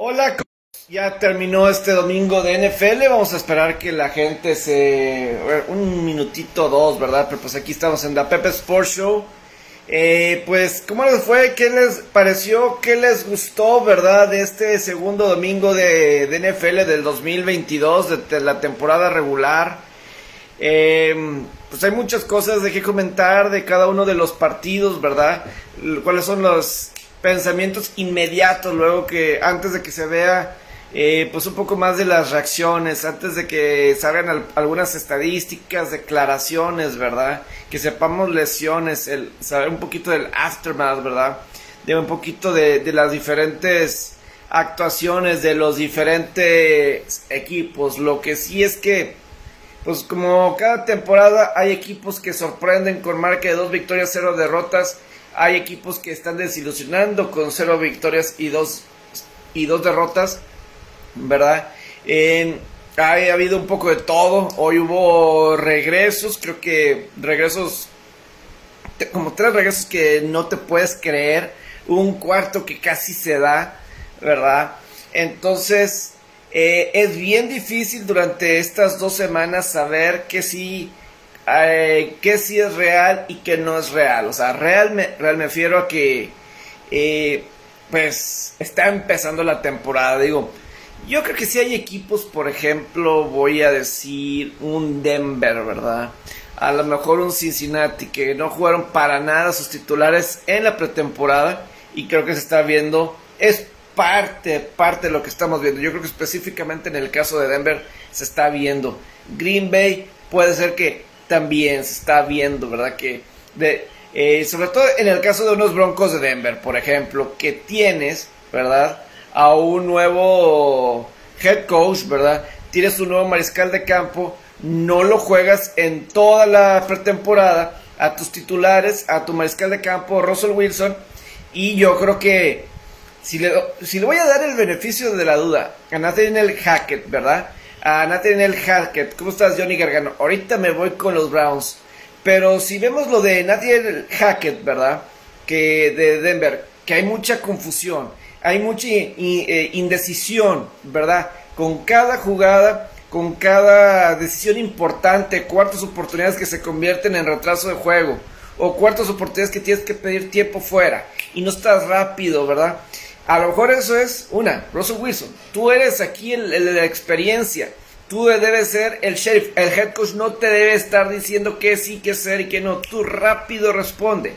Hola, ya terminó este domingo de NFL. Vamos a esperar que la gente se. Un minutito, dos, ¿verdad? Pero pues aquí estamos en la Pepe Sports Show. Eh, pues, ¿cómo les fue? ¿Qué les pareció? ¿Qué les gustó, verdad? De este segundo domingo de, NFL del 2022, de, la temporada regular. Eh, pues hay muchas cosas de qué comentar de cada uno de los partidos, ¿verdad? ¿Cuáles son los pensamientos inmediatos luego que antes de que se vea eh, pues un poco más de las reacciones, antes de que salgan algunas estadísticas, declaraciones, ¿verdad? Que sepamos lesiones, el saber un poquito del aftermath, ¿verdad? De un poquito de, de las diferentes actuaciones de los diferentes equipos. Lo que sí es que, pues como cada temporada hay equipos que sorprenden con marca de dos victorias, cero derrotas. Hay equipos que están desilusionando con cero victorias y dos, y dos derrotas. ¿verdad? ha habido un poco de todo. Hoy hubo regresos, creo que regresos, como tres regresos que no te puedes creer. Un cuarto que casi se da, ¿verdad? Entonces, eh, es bien difícil durante estas dos semanas saber que sí, eh, que sí es real y que no es real. O sea, real me, real me refiero a que, eh, pues, está empezando la temporada. Digo, yo creo que si hay equipos, por ejemplo, voy a decir un Denver, ¿verdad? A lo mejor un Cincinnati, que no jugaron para nada sus titulares en la pretemporada y creo que se está viendo, es parte, parte de lo que estamos viendo. Yo creo que específicamente en el caso de Denver se está viendo. Green Bay puede ser que también se está viendo, ¿verdad? Que eh, sobre todo en el caso de unos Broncos de Denver, por ejemplo, que tienes, ¿verdad? a un nuevo head coach, ¿verdad? Tienes un nuevo mariscal de campo, no lo juegas en toda la pretemporada a tus titulares, a tu mariscal de campo, Russell Wilson, y yo creo que si le, si le voy a dar el beneficio de la duda a Nathaniel Hackett, ¿verdad? A Nathaniel Hackett, ¿cómo estás Johnny Gargano? Ahorita me voy con los Browns, pero si vemos lo de Nathaniel Hackett, ¿verdad? Que de Denver, que hay mucha confusión, hay mucha eh, indecisión, ¿verdad? Con cada jugada, con cada decisión importante, cuartas oportunidades que se convierten en retraso de juego, o cuartas oportunidades que tienes que pedir tiempo fuera y no estás rápido, ¿verdad? A lo mejor eso es una, Russell Wilson, tú eres aquí el, de la experiencia, tú debes ser el sheriff, el head coach no te debe estar diciendo qué sí, qué hacer y qué no, tú rápido responde.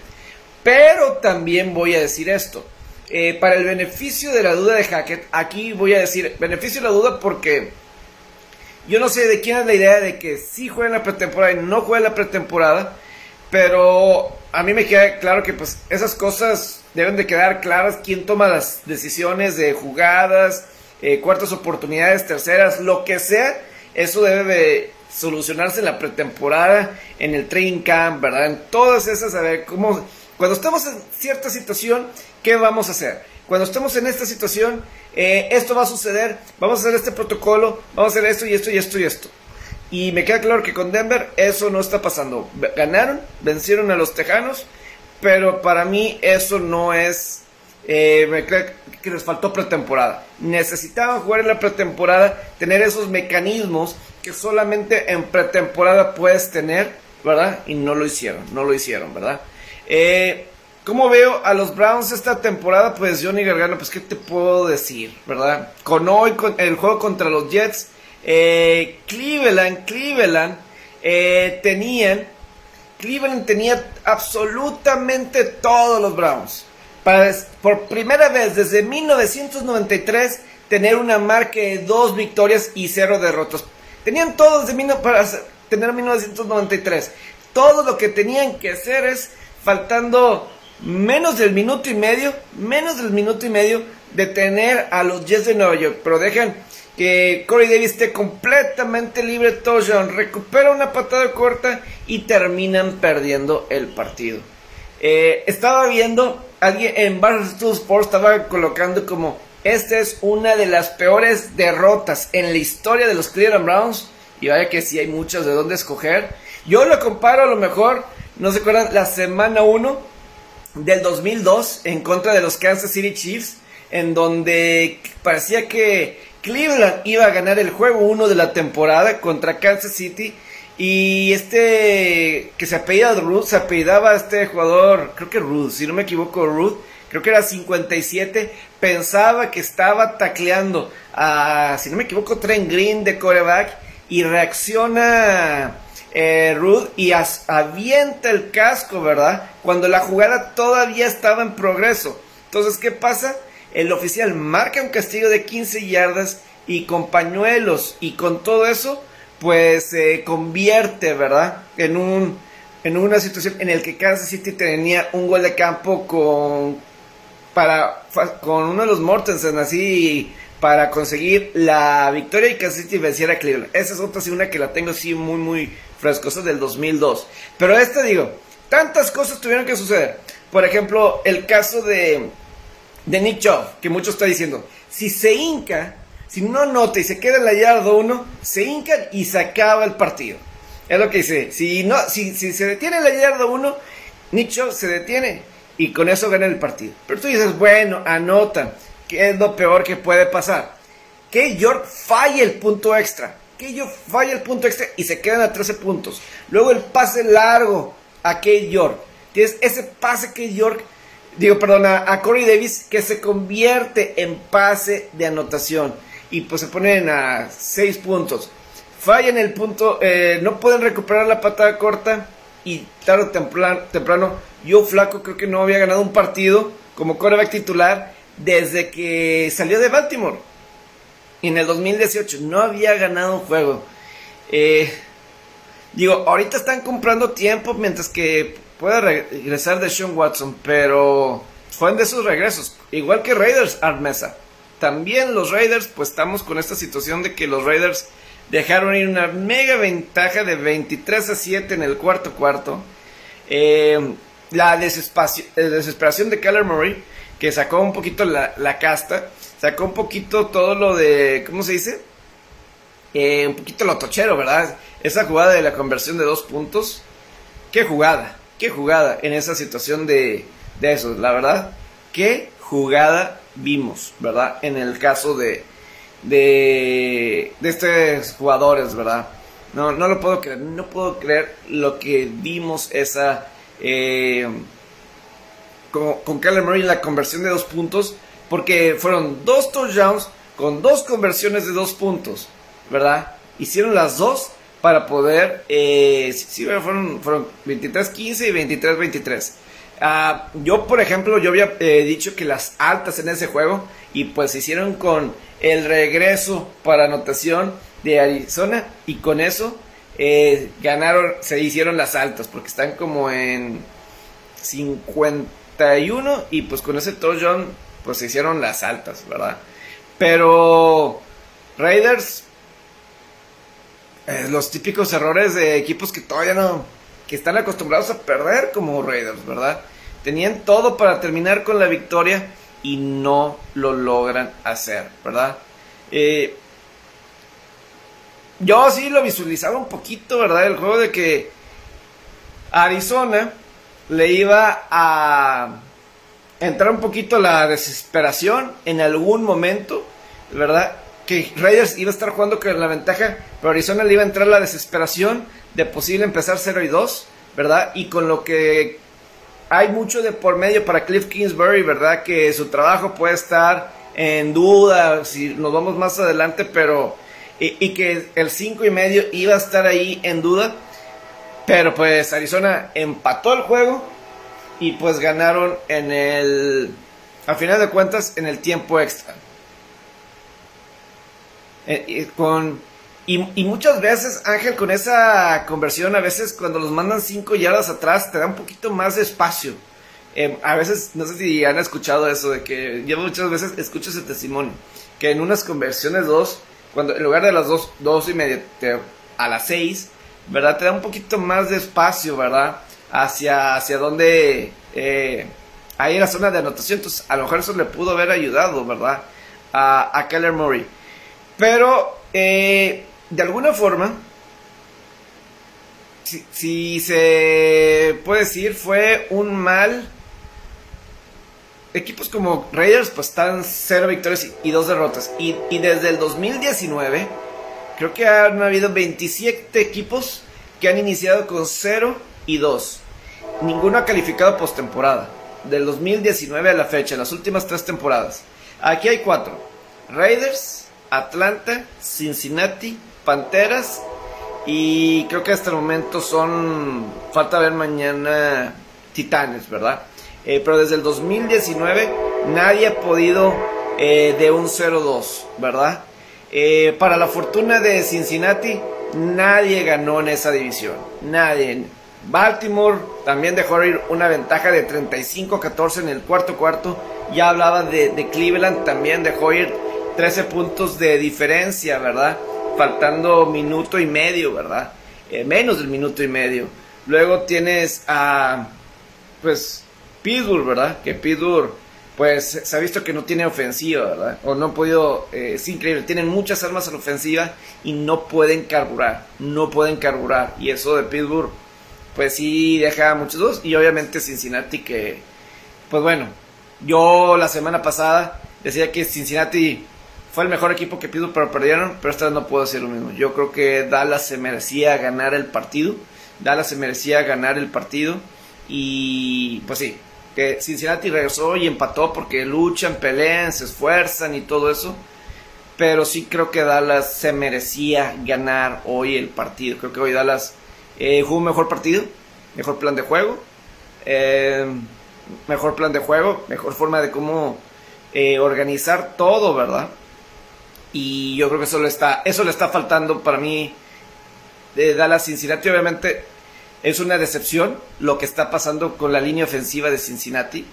Pero también voy a decir esto, eh, para el beneficio de la duda de Hackett, aquí voy a decir beneficio de la duda porque yo no sé de quién es la idea de que sí juega en la pretemporada y no juega en la pretemporada, pero a mí me queda claro que pues esas cosas deben de quedar claras, quién toma las decisiones de jugadas, eh, cuartas oportunidades, terceras, lo que sea, eso debe de solucionarse en la pretemporada, en el training camp, ¿verdad? En todas esas, a ver, cómo cuando estamos en cierta situación, ¿qué vamos a hacer? Cuando estemos en esta situación, eh, esto va a suceder, vamos a hacer este protocolo, vamos a hacer esto y esto y esto y esto. Y me queda claro que con Denver eso no está pasando. Ganaron, vencieron a los Tejanos, pero para mí eso no es... Eh, me creo que les faltó pretemporada. Necesitaban jugar en la pretemporada, tener esos mecanismos que solamente en pretemporada puedes tener, ¿verdad? Y no lo hicieron, no lo hicieron, ¿verdad? Eh, ¿Cómo veo a los Browns esta temporada? Pues Johnny Gargano, pues qué te puedo decir, ¿verdad? Con hoy, con el juego contra los Jets, eh, Cleveland, Cleveland, eh, tenían, Cleveland tenía absolutamente todos los Browns. Para, por primera vez desde 1993 tener una marca de dos victorias y cero derrotas. Tenían todos de para tener 1993. Todo lo que tenían que hacer es faltando menos del minuto y medio, menos del minuto y medio de tener a los Jets de Nueva York. Pero dejen que Corey Davis esté completamente libre. Touchdown, recupera una patada corta y terminan perdiendo el partido. Eh, estaba viendo, alguien en Barstool Sports estaba colocando como esta es una de las peores derrotas en la historia de los Cleveland Browns. Y vaya que sí hay muchas de dónde escoger. Yo lo comparo a lo mejor ¿No se acuerdan? La semana 1 del 2002 en contra de los Kansas City Chiefs. en donde parecía que Cleveland iba a ganar el juego 1 de la temporada contra Kansas City. Y este que se apellida Ruth, se apellidaba este jugador, creo que Ruth, si no me equivoco, Ruth, creo que era 57, pensaba que estaba tacleando a, si no me equivoco, Trent Green de coreback y reacciona eh, Ruth y avienta el casco, ¿verdad? Cuando la jugada todavía estaba en progreso. Entonces, ¿qué pasa? El oficial marca un castigo de 15 yardas y con pañuelos y con todo eso, pues se convierte, ¿verdad? En un en una situación en la que Kansas City tenía un gol de campo con para con uno de los Mortensen así para conseguir la victoria y Kansas City venciera a Cleveland. Esa es otra sí, una que la tengo así muy muy frescosa del 2002. Pero esta digo, tantas cosas tuvieron que suceder. Por ejemplo, el caso de de Nick que mucho está diciendo, si se hinca, si no nota y se queda en la yarda 1, se hinca y se acaba el partido. Es lo que dice, si, no, si, si se detiene en la yarda 1, Nick se detiene y con eso gana el partido. Pero tú dices, bueno, anota, que es lo peor que puede pasar. Que York falle el punto extra. Que York falle el punto extra y se quedan a 13 puntos. Luego el pase largo a Kate York. Tienes ese pase que York digo, perdón, a, Corey Davis que se convierte en pase de anotación y pues se ponen a 6 puntos. Fallan el punto, eh, no pueden recuperar la patada corta y tarde o temprano, yo flaco creo que no había ganado un partido como coreback titular desde que salió de Baltimore. En el 2018 no había ganado un juego. Eh, digo, ahorita están comprando tiempo mientras que puede regresar de Sean Watson, pero fueron de esos regresos. Igual que Raiders, Armesa. También los Raiders, pues estamos con esta situación de que los Raiders dejaron ir una mega ventaja de 23 a 7 en el cuarto cuarto. Eh, la desesperación de Keller Murray, que sacó un poquito la, casta, sacó un poquito todo lo de, ¿cómo se dice? Eh, un poquito lo tochero, ¿verdad? Esa jugada de la conversión de dos puntos. ¿Qué jugada? Qué jugada en esa situación de, de eso, la verdad, qué jugada vimos, ¿verdad? En el caso de, de, estos jugadores, ¿verdad? No, no lo puedo creer, no puedo creer lo que vimos esa... Eh, con, con Kyler Murray la conversión de dos puntos, porque fueron dos touchdowns con dos conversiones de dos puntos, ¿verdad? Hicieron las dos para poder, eh, sí, fueron, fueron 23-15 y 23-23. Ah, yo, por ejemplo, yo había eh, dicho que las altas en ese juego y pues se hicieron con el regreso para anotación de Arizona y con eso eh, ganaron, se hicieron las altas porque están como en 51 y pues con ese touchdown pues se hicieron las altas, ¿verdad? Pero Raiders eh, los típicos errores de equipos que todavía no, que están acostumbrados a perder como Raiders, ¿verdad? Tenían todo para terminar con la victoria y no lo logran hacer, ¿verdad? Eh, yo sí lo visualizaba un poquito, ¿verdad? El juego de que Arizona le iba a entrar un poquito la desesperación en algún momento, ¿verdad? Que Raiders iba a estar jugando con la ventaja, pero Arizona le iba a entrar la desesperación de posible empezar 0 y 2, ¿verdad? Y con lo que hay mucho de por medio para Cliff Kingsbury, ¿verdad? Que su trabajo puede estar en duda si nos vamos más adelante, pero. Y, que el 5 y medio iba a estar ahí en duda. Pero pues Arizona empató el juego y pues ganaron en el. A final de cuentas, en el tiempo extra. Eh, con, y, muchas veces, Ángel, con esa conversión, a veces cuando los mandan cinco yardas atrás, te da un poquito más de espacio. Eh, a veces, no sé si han escuchado eso, de que yo muchas veces escucho ese testimonio, que en unas conversiones dos, cuando en lugar de las dos, dos y media a las seis, ¿verdad? Te da un poquito más de espacio, ¿verdad? Hacia, hacia donde eh, hay la zona de anotación. Entonces, a lo mejor eso le pudo haber ayudado, ¿verdad? A, a Keller Murray. Pero, eh, de alguna forma, si, se puede decir, fue un mal equipos como Raiders pues están cero victorias y dos derrotas. Y, desde el 2019 creo que han habido 27 equipos que han iniciado con 0 y 2. Ninguno ha calificado postemporada. Del 2019 a la fecha, las últimas tres temporadas. Aquí hay cuatro. Raiders, Atlanta, Cincinnati, Panteras y creo que hasta el momento son, falta ver mañana, Titanes, ¿verdad? Eh, pero desde el 2019 nadie ha podido eh, de un 0-2, ¿verdad? Eh, para la fortuna de Cincinnati, nadie ganó en esa división. Nadie. Baltimore también dejó ir una ventaja de 35-14 en el cuarto cuarto. Ya hablaba de, Cleveland, también dejó ir 13 puntos de diferencia, ¿verdad? Faltando minuto y medio, ¿verdad? Eh, menos del minuto y medio. Luego tienes a, pues, Pittsburgh, ¿verdad? Que Pittsburgh pues se ha visto que no tiene ofensiva, ¿verdad? O no han podido, eh, es increíble, tienen muchas armas en ofensiva y no pueden carburar, no pueden carburar. Y eso de Pittsburgh, pues sí deja muchos dos. Y obviamente Cincinnati que, pues bueno, yo la semana pasada decía que Cincinnati fue el mejor equipo que Pittsburgh, pero perdieron, pero esta vez no puedo decir lo mismo. Yo creo que Dallas se merecía ganar el partido, Dallas se merecía ganar el partido y pues sí, que Cincinnati regresó y empató porque luchan, pelean, se esfuerzan y todo eso. Pero sí creo que Dallas se merecía ganar hoy el partido. Creo que hoy Dallas eh, jugó un mejor partido, mejor plan de juego, eh, mejor plan de juego, mejor forma de cómo eh, organizar todo, ¿verdad? Y yo creo que eso le está, eso le está faltando para mí de Dallas Cincinnati. Obviamente es una decepción lo que está pasando con la línea ofensiva de Cincinnati,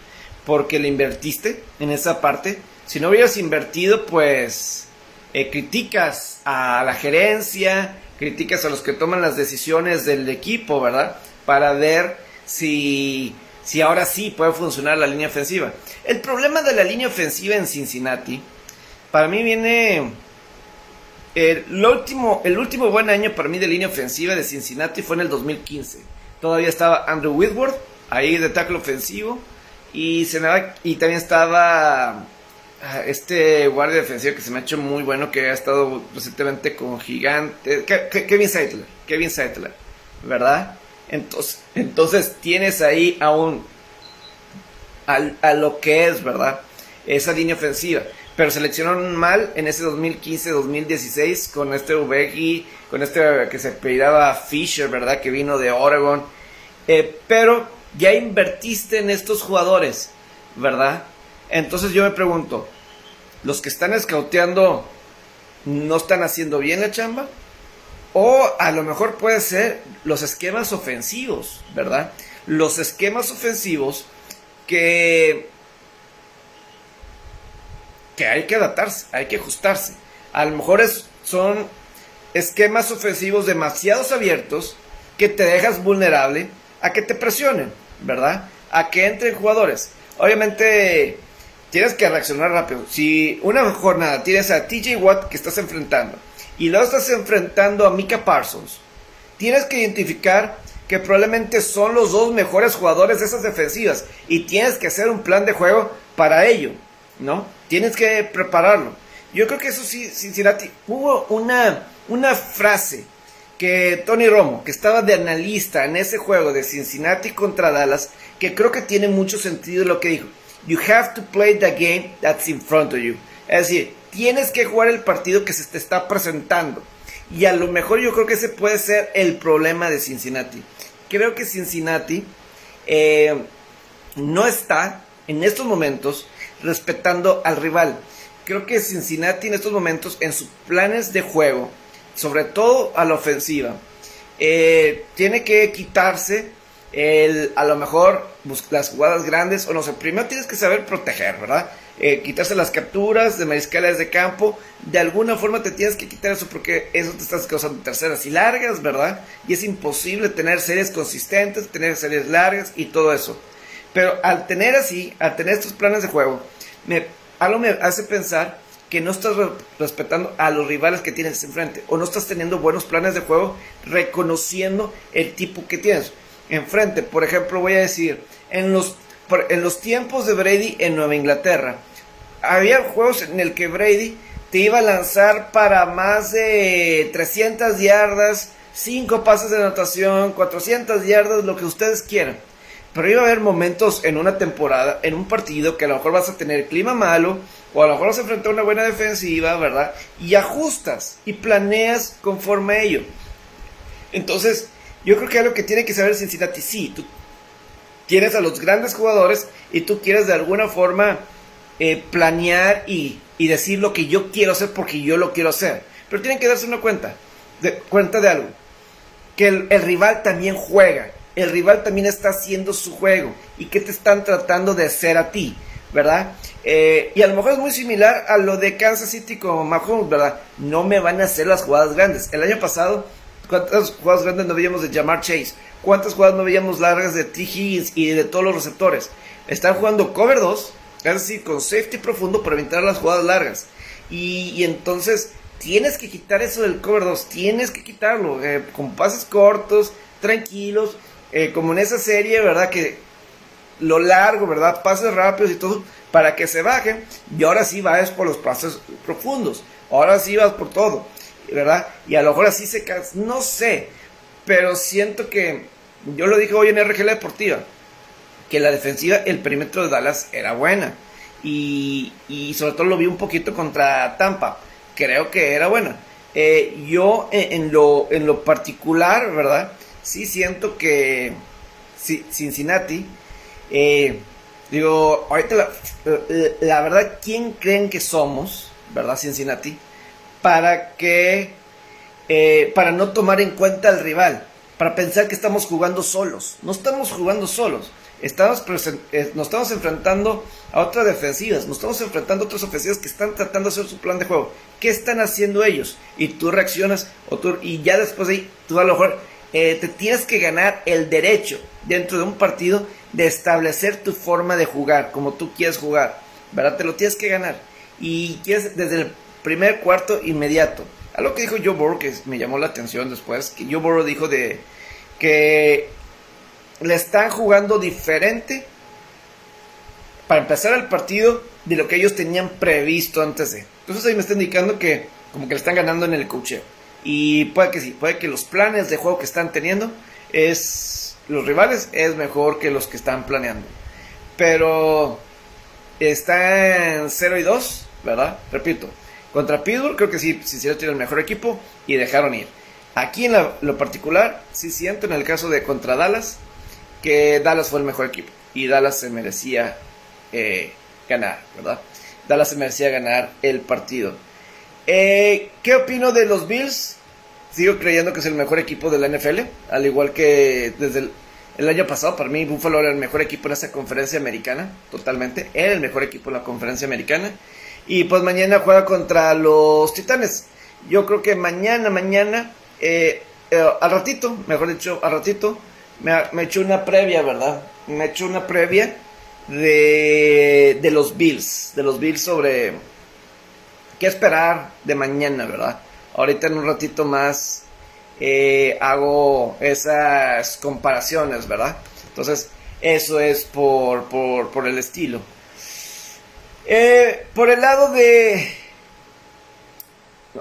porque le invertiste en esa parte. Si no hubieras invertido, pues eh, criticas a la gerencia, criticas a los que toman las decisiones del equipo, ¿verdad? Para ver si, si ahora sí puede funcionar la línea ofensiva. El problema de la línea ofensiva en Cincinnati, para mí viene el último, el último buen año para mí de línea ofensiva de Cincinnati fue en el 2015. Todavía estaba Andrew Whitworth, ahí de tackle ofensivo. Y, se y también estaba ah, este guardia defensivo que se me ha hecho muy bueno, que ha estado recientemente con Gigante. Kevin Seidler, Kevin Seidler, ¿verdad? Entonces, entonces tienes ahí aún a lo que es, ¿verdad? Esa línea ofensiva pero seleccionaron mal en ese 2015-2016 con este Ubegi, con este que se apellidaba Fisher, ¿verdad? Que vino de Oregon. Eh, pero ya invertiste en estos jugadores, ¿verdad? Entonces yo me pregunto, ¿los que están escauteando no están haciendo bien la chamba? O a lo mejor puede ser los esquemas ofensivos, ¿verdad? Los esquemas ofensivos que que hay que adaptarse, hay que ajustarse. A lo mejor son esquemas ofensivos demasiado abiertos que te dejas vulnerable a que te presionen, ¿verdad? A que entren jugadores. Obviamente tienes que reaccionar rápido. Si una jornada tienes a TJ Watt que estás enfrentando y luego estás enfrentando a Mika Parsons, tienes que identificar que probablemente son los dos mejores jugadores de esas defensivas y tienes que hacer un plan de juego para ello, ¿no? Tienes que prepararlo. Yo creo que eso sí, Cincinnati, hubo una, una frase que Tony Romo, que estaba de analista en ese juego de Cincinnati contra Dallas, que creo que tiene mucho sentido lo que dijo. You have to play the game that's in front of you. Es decir, tienes que jugar el partido que se te está presentando. Y a lo mejor yo creo que ese puede ser el problema de Cincinnati. Creo que Cincinnati eh, no está en estos momentos respetando al rival. Creo que Cincinnati en estos momentos, en sus planes de juego, sobre todo a la ofensiva, eh, tiene que quitarse el, a lo mejor las jugadas grandes, o no sé, primero tienes que saber proteger, ¿verdad? Eh, quitarse las capturas de mariscales de campo, de alguna forma te tienes que quitar eso porque eso te estás causando terceras y largas, ¿verdad? Y es imposible tener series consistentes, tener series largas y todo eso. Pero al tener así, al tener estos planes de juego, me, algo me hace pensar que no estás respetando a los rivales que tienes enfrente o no estás teniendo buenos planes de juego reconociendo el tipo que tienes enfrente. Por ejemplo, voy a decir, en los en los tiempos de Brady en Nueva Inglaterra, había juegos en el que Brady te iba a lanzar para más de 300 yardas, 5 pases de anotación, 400 yardas, lo que ustedes quieran. Pero iba a haber momentos en una temporada, en un partido, que a lo mejor vas a tener clima malo, o a lo mejor vas a enfrentar una buena defensiva, ¿verdad? Y ajustas y planeas conforme a ello. Entonces, yo creo que algo que tiene que saber Cincinnati, sí, tú tienes a los grandes jugadores y tú quieres de alguna forma eh, planear y, decir lo que yo quiero hacer porque yo lo quiero hacer. Pero tienen que darse una cuenta, de, cuenta de algo, que el rival también juega el rival también está haciendo su juego y qué te están tratando de hacer a ti, ¿verdad? Eh, y a lo mejor es muy similar a lo de Kansas City con Mahomes, ¿verdad? No me van a hacer las jugadas grandes. El año pasado, ¿cuántas jugadas grandes no veíamos de Jamar Chase? ¿Cuántas jugadas no veíamos largas de T. Higgins y de todos los receptores? Están jugando cover 2, es decir, con safety profundo para evitar las jugadas largas. Y, entonces tienes que quitar eso del cover 2, tienes que quitarlo eh, con pases cortos, tranquilos eh, como en esa serie, ¿verdad? Que lo largo, ¿verdad? Pases rápidos y todo, para que se bajen. Y ahora sí vas por los pases profundos. Ahora sí vas por todo, ¿verdad? Y a lo mejor así se cansa. No sé, pero siento que, yo lo dije hoy en RGL Deportiva, que la defensiva, el perímetro de Dallas era buena. Y, sobre todo lo vi un poquito contra Tampa. Creo que era buena. Eh, yo en, lo, en lo particular, ¿verdad? Sí siento que Cincinnati, eh, digo, ahorita la, verdad, ¿quién creen que somos, verdad, Cincinnati? Para que, eh, para no tomar en cuenta al rival, para pensar que estamos jugando solos. No estamos jugando solos. Estamos eh, nos estamos enfrentando a otras defensivas, nos estamos enfrentando a otras ofensivas que están tratando de hacer su plan de juego. ¿Qué están haciendo ellos? Y tú reaccionas, o tú, y ya después de ahí, tú a lo mejor eh, te tienes que ganar el derecho dentro de un partido de establecer tu forma de jugar, como tú quieres jugar, ¿verdad? Te lo tienes que ganar. Y quieres desde el primer cuarto inmediato. Algo que dijo Joe Burrow que me llamó la atención después, que Joe Burrow dijo de que le están jugando diferente para empezar el partido de lo que ellos tenían previsto antes de. Entonces ahí me está indicando que como que le están ganando en el cocheo. Y puede que sí, puede que los planes de juego que están teniendo es los rivales es mejor que los que están planeando. Pero está en 0 y 2, ¿verdad? Repito, contra Pittsburgh creo que sí, sí tiene el mejor equipo y dejaron ir. Aquí en lo particular, sí siento en el caso de contra Dallas que Dallas fue el mejor equipo y Dallas se merecía eh, ganar, ¿verdad? Dallas se merecía ganar el partido. Eh, ¿Qué opino de los Bills? Sigo creyendo que es el mejor equipo de la NFL, al igual que desde el, año pasado, para mí Buffalo era el mejor equipo en esa conferencia americana, totalmente, era el mejor equipo en la conferencia americana. Y pues mañana juega contra los Titanes. Yo creo que mañana, mañana, eh, eh, al ratito, mejor dicho, al ratito, me, me echo una previa, ¿verdad? Me echo una previa de, de los Bills, de los Bills sobre qué esperar de mañana, ¿verdad? Ahorita en un ratito más eh, hago esas comparaciones, ¿verdad? Entonces, eso es por, por, el estilo. Eh, por el lado de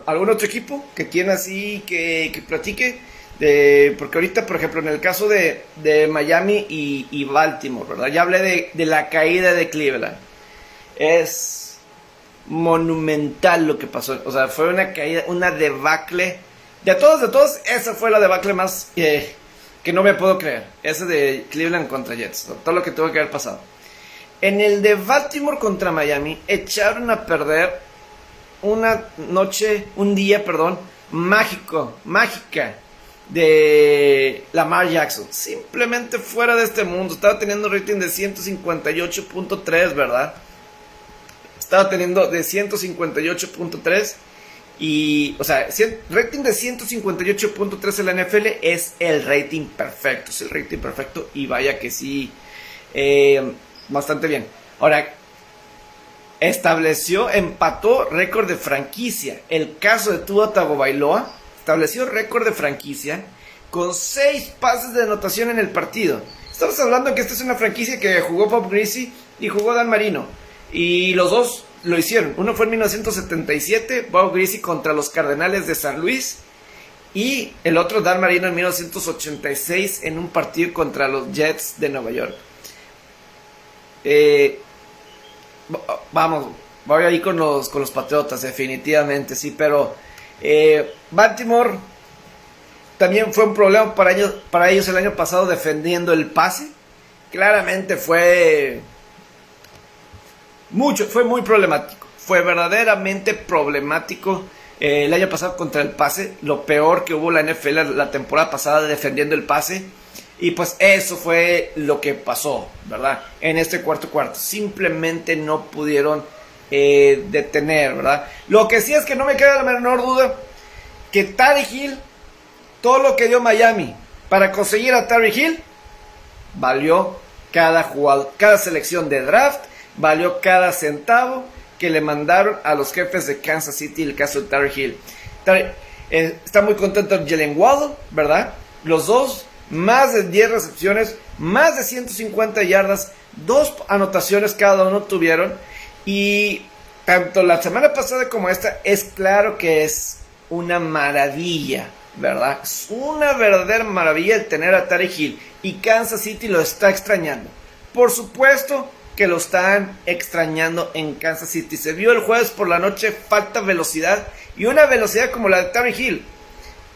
algún otro equipo que quiera así que, que platique, de, porque ahorita, por ejemplo, en el caso de, de Miami y, y, Baltimore, ¿verdad? Ya hablé de, de la caída de Cleveland. Es monumental lo que pasó. O sea, fue una caída, una debacle. De todos, de todos, esa fue la debacle más que no me puedo creer. Ese de Cleveland contra Jets. Todo lo que tuvo que haber pasado. En el de Baltimore contra Miami, echaron a perder una noche, un día, perdón, mágico, mágica de Lamar Jackson. Simplemente fuera de este mundo. Estaba teniendo un rating de 158.3, ¿verdad? Estaba teniendo de 158.3 y, o sea, rating de 158.3 en la NFL es el rating perfecto, es el rating perfecto y vaya que sí, eh, bastante bien. Ahora, estableció, empató récord de franquicia. El caso de Tua Tagovailoa estableció récord de franquicia con 6 pases de anotación en el partido. Estamos hablando que esta es una franquicia que jugó Bob Greasy y jugó Dan Marino. Y los dos lo hicieron. Uno fue en 1977, Bob Greasy contra los Cardenales de San Luis. Y el otro, Dan Marino, en 1986, en un partido contra los Jets de Nueva York. Eh, vamos, voy ahí con los, con los Patriotas, definitivamente, sí, pero eh, Baltimore también fue un problema para ellos, para ellos el año pasado defendiendo el pase. Claramente fue mucho, fue muy problemático. Fue verdaderamente problemático eh, el año pasado contra el pase. Lo peor que hubo la NFL la temporada pasada defendiendo el pase. Y pues eso fue lo que pasó, ¿verdad? En este cuarto cuarto. Simplemente no pudieron eh, detener, ¿verdad? Lo que sí es que no me queda la menor duda que Tari Hill todo lo que dio Miami para conseguir a Terry Hill valió cada jugador, cada selección de draft, valió cada centavo que le mandaron a los jefes de Kansas City el caso de Terry Hill. Eh, está muy contento Jalen Waddle, ¿verdad? Los dos, más de 10 recepciones, más de 150 yardas, dos anotaciones cada uno tuvieron. Y tanto la semana pasada como esta, es claro que es una maravilla ¿verdad? Es una verdadera maravilla el tener a Tarek Hill y Kansas City lo está extrañando. Por supuesto que lo están extrañando en Kansas City. Se vio el jueves por la noche, falta velocidad y una velocidad como la de Tarek Hill.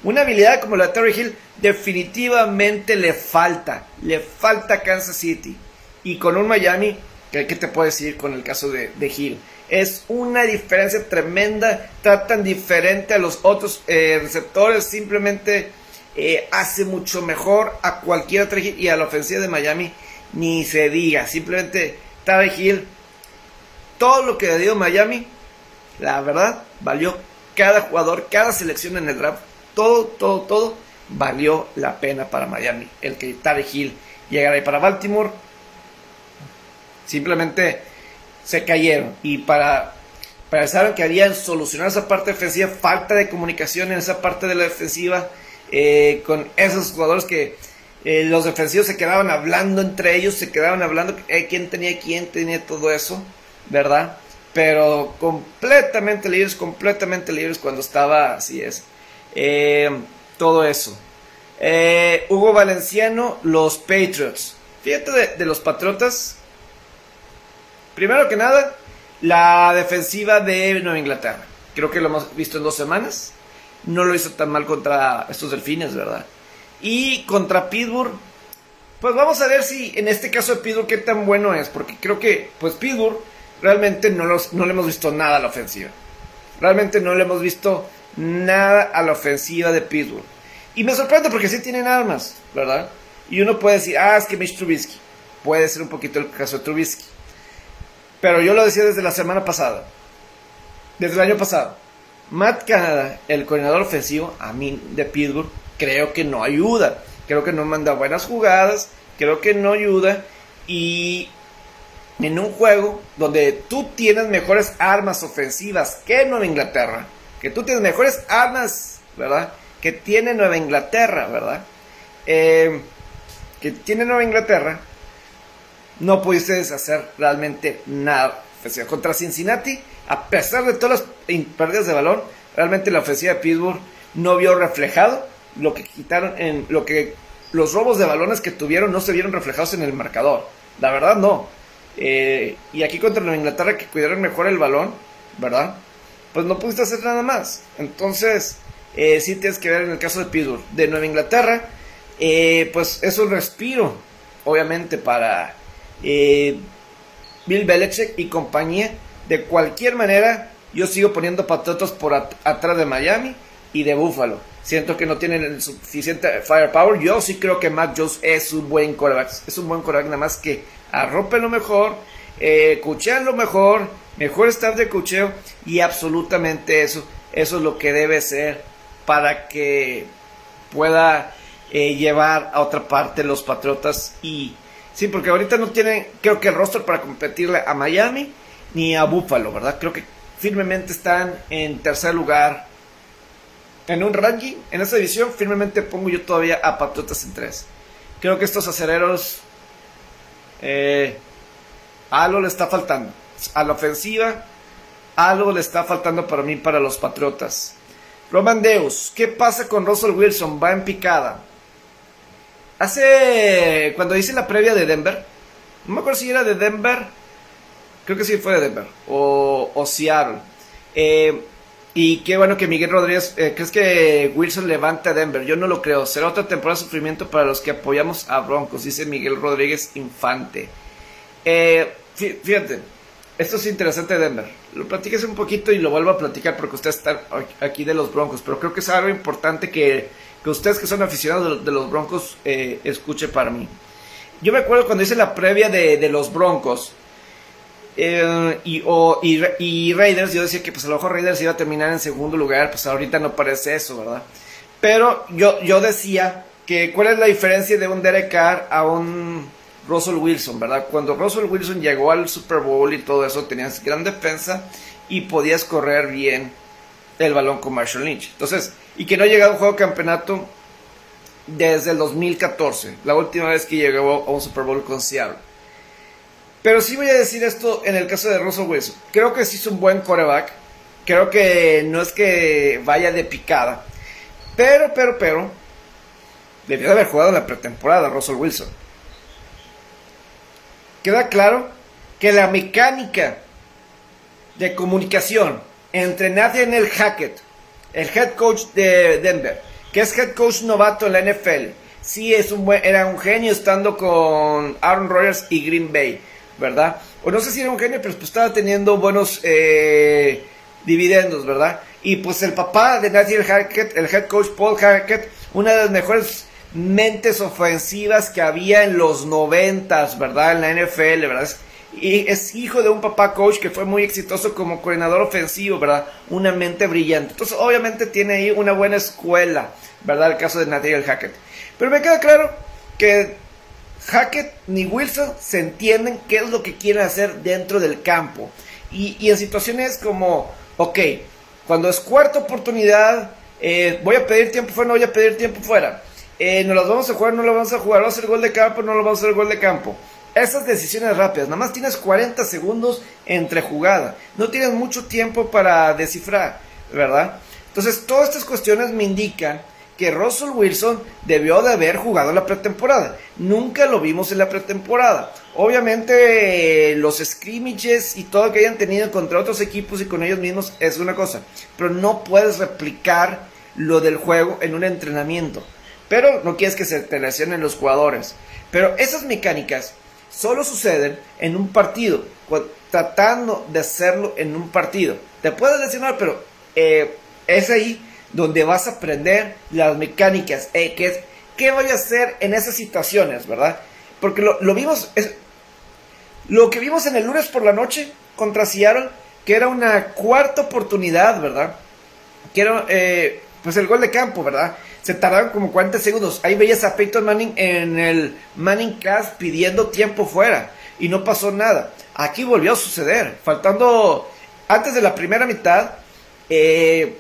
Una habilidad como la de Tarek Hill definitivamente le falta, le falta a Kansas City. Y con un Miami, ¿qué, te puedo decir con el caso de, de Hill? es una diferencia tremenda, tratan diferente a los otros eh, receptores, simplemente eh, hace mucho mejor a cualquier otra y a la ofensiva de Miami ni se diga, simplemente Tarek Hill, todo lo que dio Miami, la verdad, valió cada jugador, cada selección en el draft, todo, todo, todo valió la pena para Miami, el que Tarek Hill llegara ahí para Baltimore, simplemente se cayeron. Y para pensaron que harían solucionar esa parte defensiva, falta de comunicación en esa parte de la defensiva, eh, con esos jugadores que eh, los defensivos se quedaban hablando entre ellos, se quedaban hablando eh, quién tenía quién, tenía todo eso, ¿verdad? Pero completamente libres, completamente libres cuando estaba, así es, todo eso. Hugo Valenciano, los Patriots. Fíjate de, de los Patriotas, Primero que nada, la defensiva de Nueva Inglaterra. Creo que lo hemos visto en dos semanas. No lo hizo tan mal contra estos delfines, ¿verdad? Y contra Pittsburgh, pues vamos a ver si en este caso de Pittsburgh qué tan bueno es. Porque creo que, pues Pittsburgh realmente no, los, no le hemos visto nada a la ofensiva. Realmente no le hemos visto nada a la ofensiva de Pittsburgh. Y me sorprende porque sí tienen armas, ¿verdad? Y uno puede decir, ah, es que Mitch Trubisky. Puede ser un poquito el caso de Trubisky. Pero yo lo decía desde la semana pasada. Desde el año pasado. Matt Canada, el coordinador ofensivo, a mí de Pittsburgh, creo que no ayuda. Creo que no manda buenas jugadas. Creo que no ayuda. Y en un juego donde tú tienes mejores armas ofensivas que Nueva Inglaterra, que tú tienes mejores armas, ¿verdad? Que tiene Nueva Inglaterra, ¿verdad? Eh, que tiene Nueva Inglaterra, no pudiste hacer realmente nada. Contra Cincinnati, a pesar de todas las pérdidas de balón, realmente la ofensiva de Pittsburgh no vio reflejado lo que quitaron en lo que los robos de balones que tuvieron no se vieron reflejados en el marcador. La verdad no. Eh, y aquí contra Nueva Inglaterra que cuidaron mejor el balón, ¿verdad? Pues no pudiste hacer nada más. Entonces, eh, sí tienes que ver en el caso de Pittsburgh. De Nueva Inglaterra, eh, pues es un respiro, obviamente, para eh, Bill Belichick y compañía. De cualquier manera, yo sigo poniendo patriotas por atrás de Miami y de Buffalo. Siento que no tienen el suficiente firepower. Yo sí creo que Mac Jones es un buen quarterback. Es un buen quarterback, nada más que arropen lo mejor, eh, cuchean lo mejor, mejor staff de cucheo y absolutamente eso. Eso es lo que debe ser para que pueda eh, llevar a otra parte los Patriotas y Sí, porque ahorita no tienen, creo que el roster para competirle a Miami ni a Buffalo, ¿verdad? Creo que firmemente están en tercer lugar en un ranking. En esta división firmemente pongo yo todavía a Patriotas en tres. Creo que estos acereros Eh, algo le está faltando. A la ofensiva, algo le está faltando para mí, para los Patriotas. Roman Deus, ¿qué pasa con Russell Wilson? Va en picada. Hace. Cuando hice la previa de Denver, no me acuerdo si era de Denver, creo que sí fue de Denver, o, o Seattle. Eh, y qué bueno que Miguel Rodríguez, eh, ¿crees que Wilson levanta a Denver? Yo no lo creo. Será otra temporada de sufrimiento para los que apoyamos a Broncos, dice Miguel Rodríguez Infante. Eh, fíjate, esto es interesante de Denver. Lo platiques un poquito y lo vuelvo a platicar porque usted está aquí de los Broncos, pero creo que es algo importante que, que ustedes que son aficionados de, los Broncos eh, escuche para mí. Yo me acuerdo cuando hice la previa de, de los Broncos, eh, y, y, Raiders, yo decía que pues a lo Raiders iba a terminar en segundo lugar, pues ahorita no parece eso, ¿verdad? Pero yo, yo decía que cuál es la diferencia de un Derek Carr a un Russell Wilson, ¿verdad? Cuando Russell Wilson llegó al Super Bowl y todo eso, tenías gran defensa y podías correr bien el balón con Marshall Lynch. Entonces, y que no llegado a un juego campeonato desde el 2014, la última vez que llegó a un Super Bowl con Seattle. Pero sí voy a decir esto en el caso de Russell Wilson. Creo que sí es un buen coreback. Creo que no es que vaya de picada. Pero, pero, pero. Debió de haber jugado la pretemporada Russell Wilson. Queda claro que la mecánica de comunicación entre Nathaniel Hackett, el head coach de Denver, que es head coach novato en la NFL, sí es un buen, era un genio estando con Aaron Rodgers y Green Bay ¿verdad? O no sé si era un genio, pero pues estaba teniendo buenos eh, dividendos, ¿verdad? Y pues el papá de Nathaniel Hackett, el head coach Paul Hackett, una de las mejores mentes ofensivas que había en los noventas, ¿verdad? En la NFL, ¿verdad? Y es hijo de un papá coach que fue muy exitoso como coordinador ofensivo, ¿verdad? Una mente brillante. Entonces, obviamente tiene ahí una buena escuela, ¿verdad? El caso de Nathaniel Hackett. Pero me queda claro que Hackett ni Wilson se entienden qué es lo que quieren hacer dentro del campo. Y, en situaciones como, ok, cuando es cuarta oportunidad, eh, voy a pedir tiempo fuera, no voy a pedir tiempo fuera. Eh, no las vamos a jugar, no lo vamos a jugar, vamos a hacer gol de campo, no lo vamos a hacer gol de campo. Esas decisiones rápidas, nada más tienes 40 segundos entre jugada, no tienes mucho tiempo para descifrar, ¿verdad? Entonces, todas estas cuestiones me indican que Russell Wilson debió de haber jugado la pretemporada. Nunca lo vimos en la pretemporada. Obviamente los scrimmages y todo que hayan tenido contra otros equipos y con ellos mismos es una cosa, pero no puedes replicar lo del juego en un entrenamiento. Pero no quieres que se te lesionen los jugadores. Pero esas mecánicas solo suceden en un partido, tratando de hacerlo en un partido. Te puedes lesionar, pero eh, es ahí donde vas a aprender las mecánicas, eh, que es qué voy a hacer en esas situaciones, ¿verdad? Porque lo, vimos, es, lo que vimos en el lunes por la noche contra Seattle, que era una cuarta oportunidad, ¿verdad? Que era, eh, pues el gol de campo, ¿verdad? Se tardaron como 40 segundos. Ahí veías a Peyton Manning en el Manning Cast pidiendo tiempo fuera y no pasó nada. Aquí volvió a suceder, faltando antes de la primera mitad. Eh,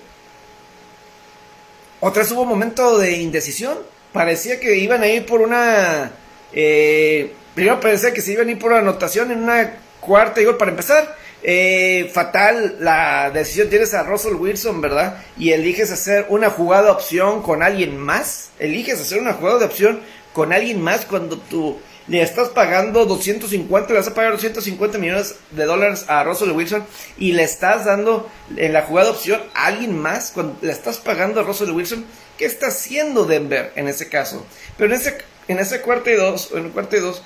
otra vez hubo momento de indecisión. Parecía que iban a ir por una. Eh, primero parecía que se iban a ir por anotación en una cuarta digo, para empezar. Eh, fatal la decisión tienes a Russell Wilson, ¿verdad? Y eliges hacer una jugada opción con alguien más. Eliges hacer una jugada de opción con alguien más cuando tú le estás pagando 250, le vas a pagar 250 millones de dólares a Russell Wilson y le estás dando en la jugada opción a alguien más cuando le estás pagando a Russell Wilson, ¿qué está haciendo Denver en ese caso? Pero en ese, en ese cuarto y dos, en el cuarto y dos,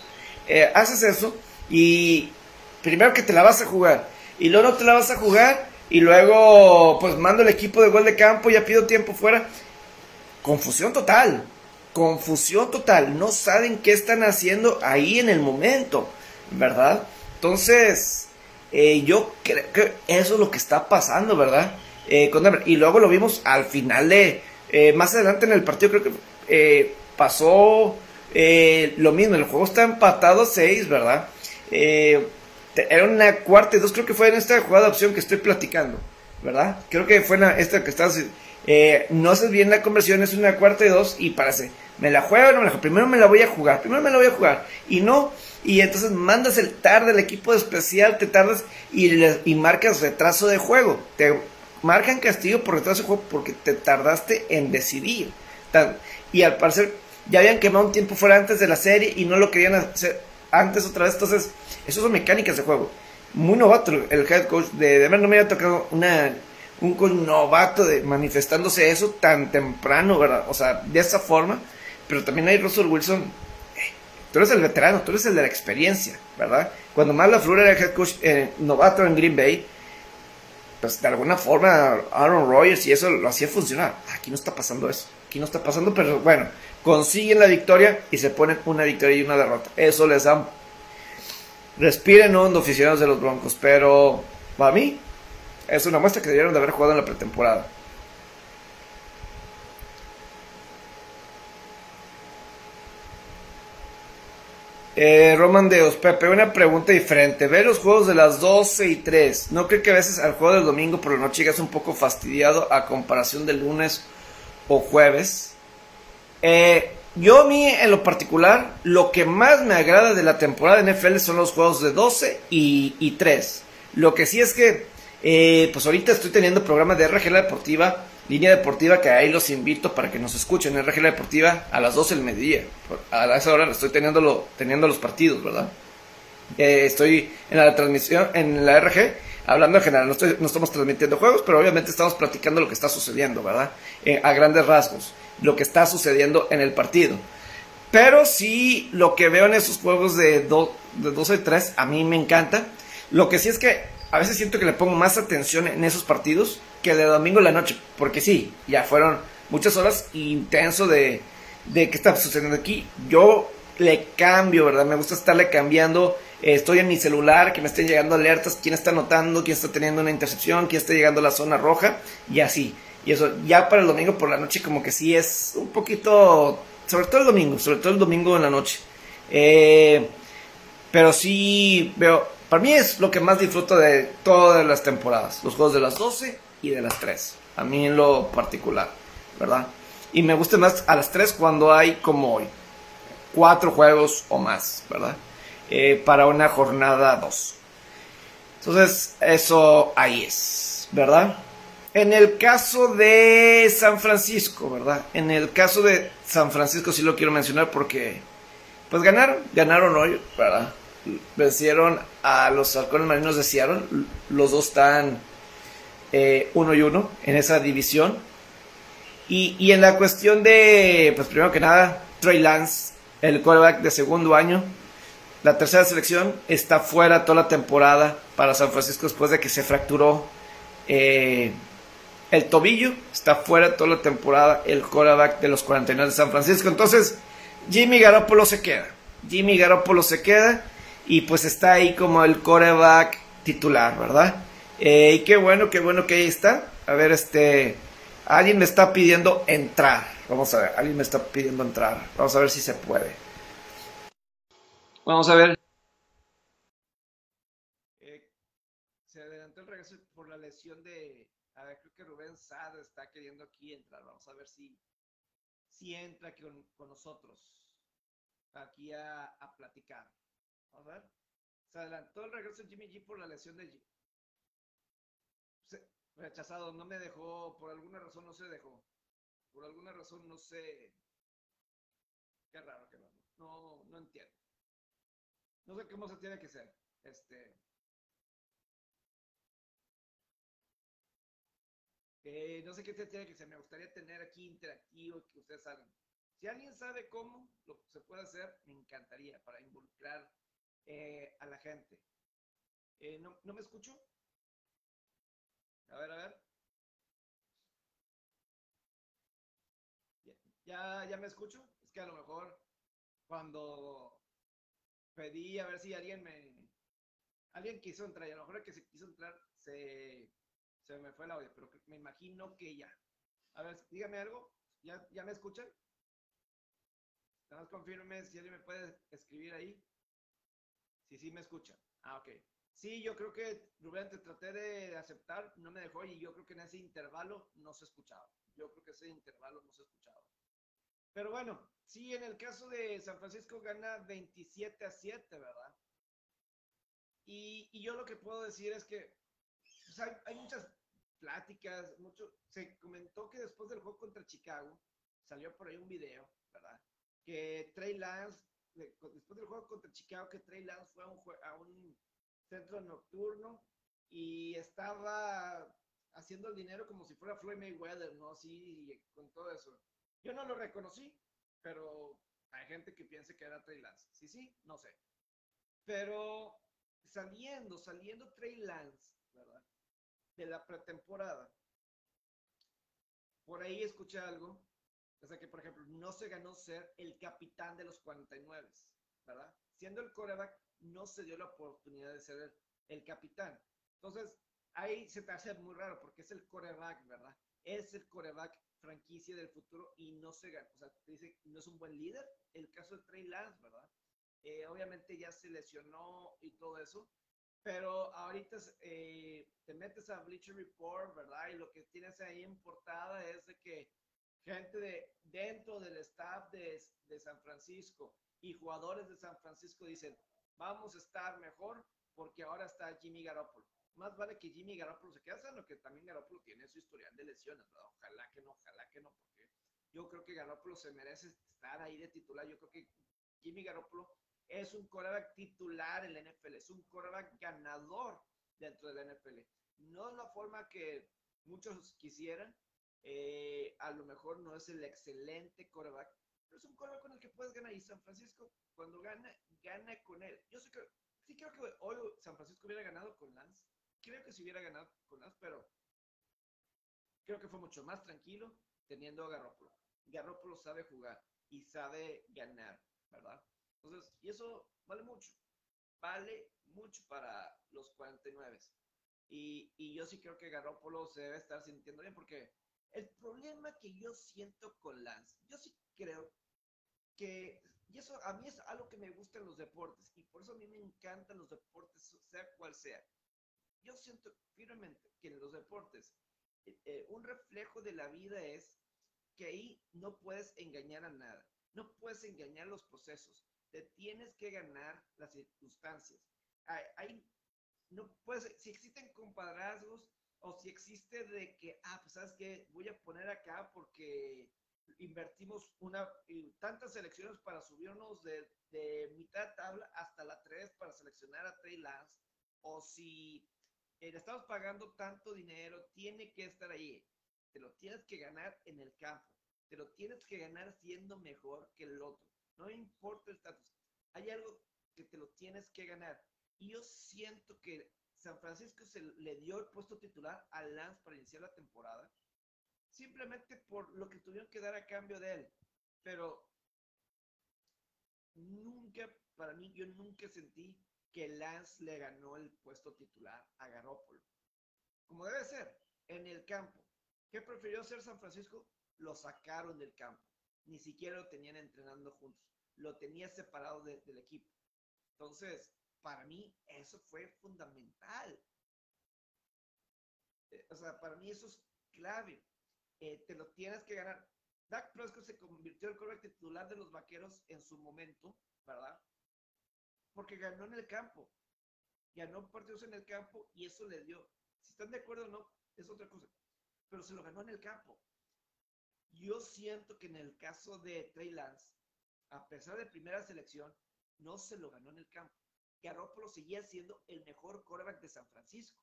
eh, haces eso y primero que te la vas a jugar y luego no te la vas a jugar y luego pues mando el equipo de gol de campo, ya pido tiempo fuera. Confusión total, confusión total, no saben qué están haciendo ahí en el momento, ¿verdad? Entonces, eh, yo creo que eso es lo que está pasando, ¿verdad? Eh, y luego lo vimos al final de, eh, más adelante en el partido, creo que pasó lo mismo, el juego está empatado a 6, ¿verdad? era una cuarta y dos, creo que fue en esta jugada de opción que estoy platicando, ¿verdad? Creo que fue en esta que estás... no haces bien la conversión, es una cuarta y dos y parece ¿Me la juego o no me la juego? Primero me la voy a jugar, primero me la voy a jugar. Y no, y entonces mandas el tarde al equipo especial, te tardas y, y marcas retraso de juego. Te marcan castigo por retraso de juego porque te tardaste en decidir. Y al parecer ya habían quemado un tiempo fuera antes de la serie y no lo querían hacer antes otra vez. Entonces, eso son mecánicas de juego. Muy novato el head coach de Denver. No me había tocado una, un novato de manifestándose eso tan temprano. O sea, de esa forma. Pero también hay Russell Wilson. Eh, tú eres el veterano, tú eres el de la experiencia, ¿verdad? Cuando más la era el head coach eh, novato en Green Bay, pues de alguna forma Aaron Rodgers y eso lo hacía funcionar. Aquí no está pasando eso. Aquí no está pasando, pero bueno, consiguen la victoria y se ponen una victoria y una derrota. Eso les da. Respiren hondo, aficionados de los Broncos, pero para mí es una muestra que debieron de haber jugado en la pretemporada. Eh, Roman Deos, Pepe, una pregunta diferente. Ve los juegos de las 12 y 3. ¿No creo que a veces al juego del domingo por la noche llegas un poco fastidiado a comparación del lunes o jueves? Eh, yo a mí en lo particular, lo que más me agrada de la temporada de NFL son los juegos de 12 y, y 3. Lo que sí es que, eh, pues ahorita estoy teniendo programas de RG Deportiva Línea Deportiva, que ahí los invito para que nos escuchen en RG Deportiva a las 12 del mediodía. A esa hora estoy teniendo, teniendo los partidos, ¿verdad? Eh, estoy en la transmisión, en la RG, hablando en general. No, no, estamos transmitiendo juegos, pero obviamente estamos platicando lo que está sucediendo, ¿verdad? Eh, a grandes rasgos, lo que está sucediendo en el partido. Pero sí, lo que veo en esos juegos de, de 12 y 3, a mí me encanta. Lo que sí es que a veces siento que le pongo más atención en esos partidos que de domingo en la noche, porque sí, ya fueron muchas horas intenso de, de qué está sucediendo aquí. Yo le cambio, ¿verdad? Me gusta estarle cambiando. estoy en mi celular, que me estén llegando alertas, quién está anotando, quién está teniendo una intercepción, quién está llegando a la zona roja, y así. Y eso, ya para el domingo por la noche, como que sí es un poquito, sobre todo el domingo, sobre todo el domingo en la noche. Eh, pero sí veo, para mí es lo que más disfruto de todas las temporadas, los juegos de las 12 y de las 3. A mí en lo particular, ¿verdad? Y me gusta más a las 3 cuando hay como hoy, cuatro juegos o más, ¿verdad? Eh, para una jornada 2. Entonces, eso ahí es, ¿verdad? En el caso de San Francisco, ¿verdad? En el caso de San Francisco sí lo quiero mencionar porque, pues ganaron, ganaron hoy, ¿verdad? Vencieron a los halcones marinos de Seattle. Los dos están eh, uno y uno en esa división. Y, en la cuestión de, pues primero que nada, Trey Lance, el quarterback de segundo año, la tercera selección, está fuera toda la temporada para San Francisco después de que se fracturó eh, el tobillo, está fuera toda la temporada el quarterback de los 49 de San Francisco. Entonces, Jimmy Garoppolo se queda. Jimmy Garoppolo se queda y pues está ahí como el quarterback titular, ¿verdad? Eh, y qué bueno, qué bueno que ahí está. A ver, este. Alguien me está pidiendo entrar. Vamos a ver, alguien me está pidiendo entrar. Vamos a ver si se puede. Vamos a ver. Eh, se adelantó el regreso por la lesión de. A ver, creo que Rubén Sad está queriendo aquí entrar. Vamos a ver si, si entra con, con nosotros. Aquí a, a platicar. Vamos a ver. Se adelantó el regreso de Jimmy G por la lesión de, rechazado, no me dejó, por alguna razón no se dejó. Por alguna razón no sé. Qué raro que no. No, no entiendo. No sé cómo se tiene que ser. Este. Eh, no sé qué se tiene que ser. Me gustaría tener aquí interactivo que ustedes hagan. Si alguien sabe cómo lo se puede hacer, me encantaría para involucrar eh, a la gente. Eh, ¿no, ¿No me escucho? A ver, a ver. ¿Ya, ya me escucho? Es que a lo mejor cuando pedí a ver si alguien me... Alguien quiso entrar y a lo mejor el que se quiso entrar se, se me fue el audio, pero me imagino que ya. A ver, dígame algo. ¿Ya, ya me escuchan? Nada más confirme si alguien me puede escribir ahí. Si sí me escuchan. Ah, ok. Sí, yo creo que Rubén te traté de aceptar, no me dejó y yo creo que en ese intervalo no se escuchaba. Yo creo que ese intervalo no se escuchaba. Pero bueno, sí, en el caso de San Francisco gana 27 a 7, ¿verdad? Y, y yo lo que puedo decir es que pues, hay, hay, muchas pláticas, mucho, se comentó que después del juego contra Chicago, salió por ahí un video, ¿verdad? Que Trey Lance, después del juego contra Chicago, que Trey Lance fue a un, a un centro nocturno y estaba haciendo el dinero como si fuera Floyd Mayweather, ¿no? Así, con todo eso. Yo no lo reconocí, pero hay gente que piensa que era Trey Lance. Sí, sí, no sé. Pero saliendo, saliendo Trey Lance, ¿verdad? De la pretemporada. Por ahí escuché algo. O sea que, por ejemplo, no se ganó ser el capitán de los 49, ¿verdad? Siendo el coreback, no se dio la oportunidad de ser el, capitán. Entonces, ahí se te hace muy raro porque es el coreback, ¿verdad? Es el coreback franquicia del futuro y no se gana, o sea, te dice, no es un buen líder. El caso de Trey Lance, ¿verdad? Eh, obviamente ya se lesionó y todo eso, pero ahorita eh, te metes a Bleacher Report, ¿verdad? Y lo que tienes ahí en portada es de que gente de dentro del staff de, de San Francisco y jugadores de San Francisco dicen, vamos a estar mejor porque ahora está Jimmy Garoppolo más vale que Jimmy Garoppolo se quede lo que también Garoppolo tiene su historial de lesiones, ¿verdad? Ojalá que no, ojalá que no, porque yo creo que Garoppolo se merece estar ahí de titular. Yo creo que Jimmy Garoppolo es un coreback titular en la NFL, es un coreback ganador dentro de la NFL. No es la forma que muchos quisieran, eh, a lo mejor no es el excelente coreback, es un coreback con el que puedes ganar. Y San Francisco, cuando gana, gana con él. Yo sé que, sí creo que hoy San Francisco hubiera ganado con Lance, creo que si hubiera ganado con las, pero creo que fue mucho más tranquilo teniendo a Garrópolo. Garrópolo sabe jugar y sabe ganar, ¿verdad? Entonces, y eso vale mucho. Vale mucho para los 49. Y, y yo sí creo que Garrópolo se debe estar sintiendo bien porque el problema que yo siento con Lance, yo sí creo que, y eso a mí es algo que me gusta en los deportes, y por eso a mí me encantan los deportes, sea cual sea yo siento firmemente que en los deportes eh, eh, un reflejo de la vida es que ahí no puedes engañar a nada, no puedes engañar los procesos, te tienes que ganar las circunstancias. Hay, no puedes, si existen compadrazgos o si existe de que, ah, pues sabes que voy a poner acá porque invertimos una, tantas elecciones para subirnos de, de mitad de tabla hasta la 3 para seleccionar a Trey Lance, o si eh, le estamos pagando tanto dinero, tiene que estar ahí. Te lo tienes que ganar en el campo. Te lo tienes que ganar siendo mejor que el otro. No importa el estatus. Hay algo que te lo tienes que ganar. Y yo siento que San Francisco se le dio el puesto titular a Lance para iniciar la temporada. Simplemente por lo que tuvieron que dar a cambio de él. Pero nunca, para mí, yo nunca sentí que Lance le ganó el puesto titular a Garópolo. Como debe ser, en el campo. ¿Qué prefirió hacer San Francisco? Lo sacaron del campo. Ni siquiera lo tenían entrenando juntos. Lo tenía separado del equipo. Entonces, para mí, eso fue fundamental. Eh, o sea, para mí eso es clave. Eh, te lo tienes que ganar. Dak Prescott se convirtió en correcto titular de los vaqueros en su momento, ¿verdad? porque ganó en el campo. Ganó partidos en el campo y eso le dio. Si están de acuerdo o no, es otra cosa. Pero se lo ganó en el campo. Yo siento que en el caso de Trey Lance, a pesar de primera selección, no se lo ganó en el campo. Garoppolo seguía siendo el mejor quarterback de San Francisco.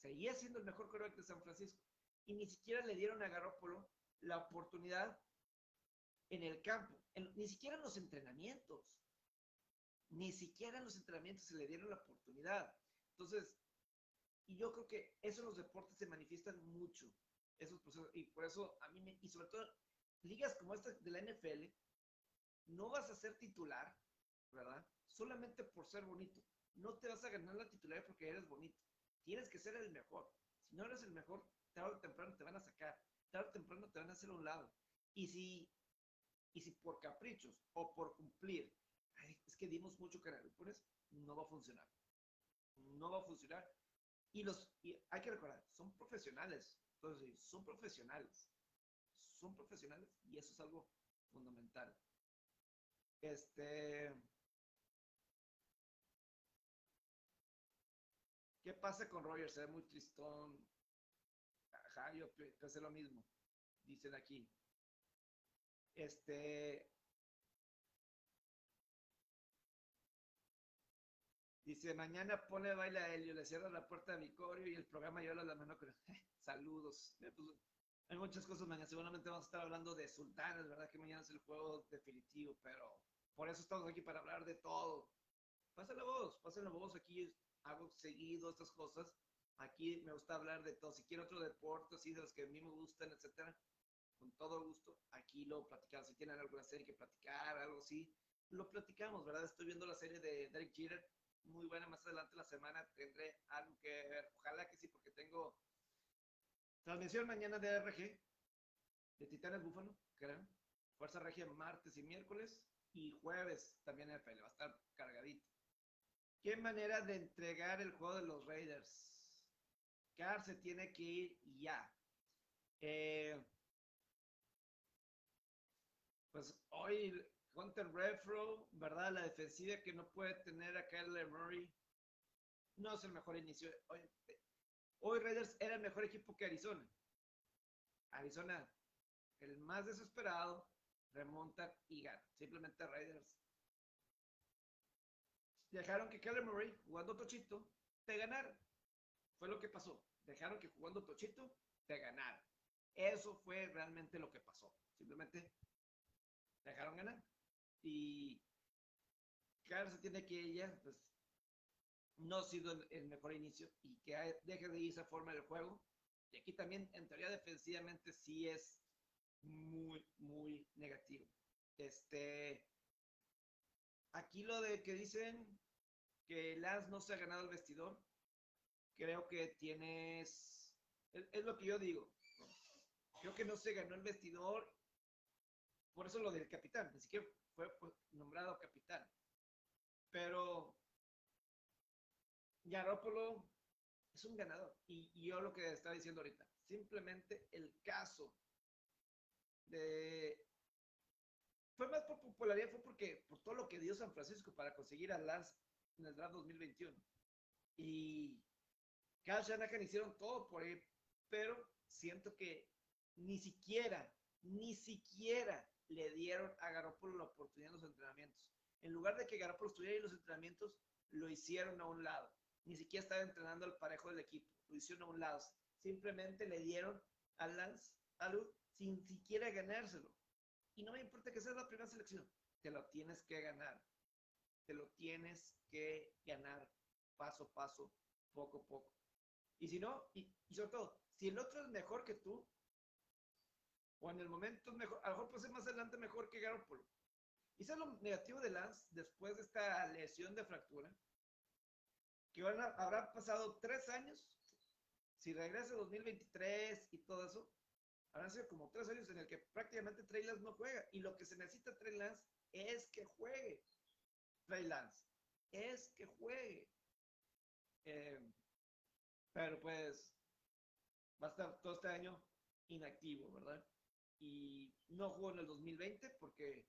Seguía siendo el mejor quarterback de San Francisco. Y ni siquiera le dieron a Garoppolo la oportunidad en el campo, ni siquiera en los entrenamientos ni siquiera en los entrenamientos se le dieron la oportunidad. Entonces, y yo creo que eso en los deportes se manifiestan mucho, esos procesos, y por eso a mí, me, y sobre todo, ligas como esta de la NFL, no vas a ser titular, ¿verdad? Solamente por ser bonito. No te vas a ganar la titularidad porque eres bonito. Tienes que ser el mejor. Si no eres el mejor, tarde o temprano te van a sacar. Tarde o temprano te van a hacer a un lado. Y si, y si por caprichos o por cumplir es que dimos mucho pones no va a funcionar. No va a funcionar. Y los, hay que recordar, son profesionales. Entonces, son profesionales. Son profesionales y eso es algo fundamental. Este. ¿Qué pasa con Rogers? Se ve muy tristón. Yo pensé lo mismo. Dicen aquí. Este. Dice, mañana pone baile a Helio, le cierra la puerta de Vicorio y el programa yo la mano con saludos. Eh, pues, hay muchas cosas mañana, seguramente vamos a estar hablando de Sultanes, ¿verdad? Que mañana es el juego definitivo, pero por eso estamos aquí para hablar de todo. Pasen la voz, pasen la voz, aquí hago seguido estas cosas. Aquí me gusta hablar de todo. Si quiero otro deporte, así de los que a mí me gustan, etcétera, con todo gusto, aquí lo platicamos. Si tienen alguna serie que platicar, algo así, lo platicamos, ¿verdad? Estoy viendo la serie de Derek Jeter, muy buena. Más adelante la semana tendré algo que ver. Ojalá que sí, porque tengo transmisión mañana de RG, de Titanes Búfalo, creo. Fuerza Regia martes y miércoles. Y jueves también FL, va a estar cargadito. ¿Qué manera de entregar el juego de los Raiders? Se tiene que ir ya. Eh, pues hoy Hunter Refro, ¿verdad? La defensiva que no puede tener a Kyler Murray. No es el mejor inicio. Hoy, hoy Raiders era el mejor equipo que Arizona. Arizona, el más desesperado, remonta y gana. Simplemente Raiders. Dejaron que Kyler Murray, jugando Tochito, te ganara. Fue lo que pasó. Dejaron que jugando Tochito, te ganara. Eso fue realmente lo que pasó. Simplemente dejaron ganar y claro, se tiene que ella, pues, no ha sido el, mejor inicio y que deje de ir esa forma del juego. Y aquí también, en teoría, defensivamente sí es muy, muy negativo. Este, aquí lo de que dicen que Lance no se ha ganado el vestidor, creo que tienes, es, lo que yo digo. Creo que no se ganó el vestidor, por eso lo del capitán, ni siquiera fue nombrado capitán. Pero Garoppolo es un ganador. Y, yo lo que estaba diciendo ahorita, simplemente el caso de... Fue más por popularidad, fue porque por todo lo que dio San Francisco para conseguir a Lance en el draft 2021. Y Kyle Shanahan hicieron todo por él, pero siento que ni siquiera, ni siquiera le dieron a Garoppolo la oportunidad en los entrenamientos. En lugar de que Garoppolo estuviera en los entrenamientos, lo hicieron a un lado. Ni siquiera estaba entrenando al parejo del equipo, lo hicieron a un lado. Simplemente le dieron a Lance Alud sin siquiera ganárselo. Y no me importa que sea la primera selección, te lo tienes que ganar. Te lo tienes que ganar paso a paso, poco a poco. Y si no, y, sobre todo, si el otro es mejor que tú, o en el momento mejor, a lo mejor puede ser más adelante mejor que Garoppolo. Y eso es lo negativo de Lance después de esta lesión de fractura, que van habrá pasado tres años, si regresa 2023 y todo eso, habrán sido como tres años en el que prácticamente Trey Lance no juega. Y lo que se necesita Trey Lance es que juegue. Trey Lance, es que juegue. Eh, pero pues va a estar todo este año inactivo, ¿verdad? y no jugó en el 2020 porque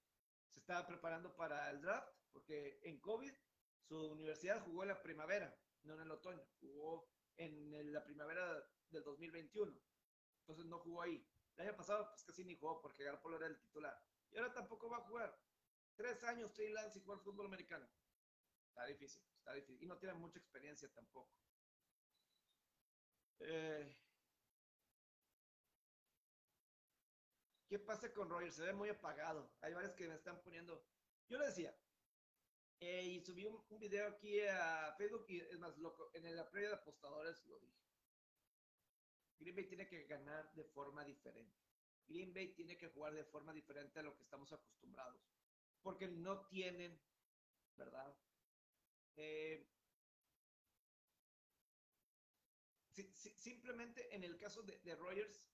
se estaba preparando para el draft, porque en COVID su universidad jugó en la primavera, no en el otoño, jugó en la primavera del 2021, entonces no jugó ahí. El año pasado pues casi ni jugó porque Garpolo era el titular. Y ahora tampoco va a jugar. Tres años Trey Lance sin jugar fútbol americano. Está difícil, está difícil. Y no tiene mucha experiencia tampoco. Eh, ¿Qué pasa con Rogers? Se ve muy apagado. Hay varios que me están poniendo. Yo le decía, eh, y subí un, video aquí a Facebook y es más loco, en la previa de apostadores lo dije. Green Bay tiene que ganar de forma diferente. Green Bay tiene que jugar de forma diferente a lo que estamos acostumbrados. Porque no tienen, ¿verdad? Eh, simplemente en el caso de, de Rogers,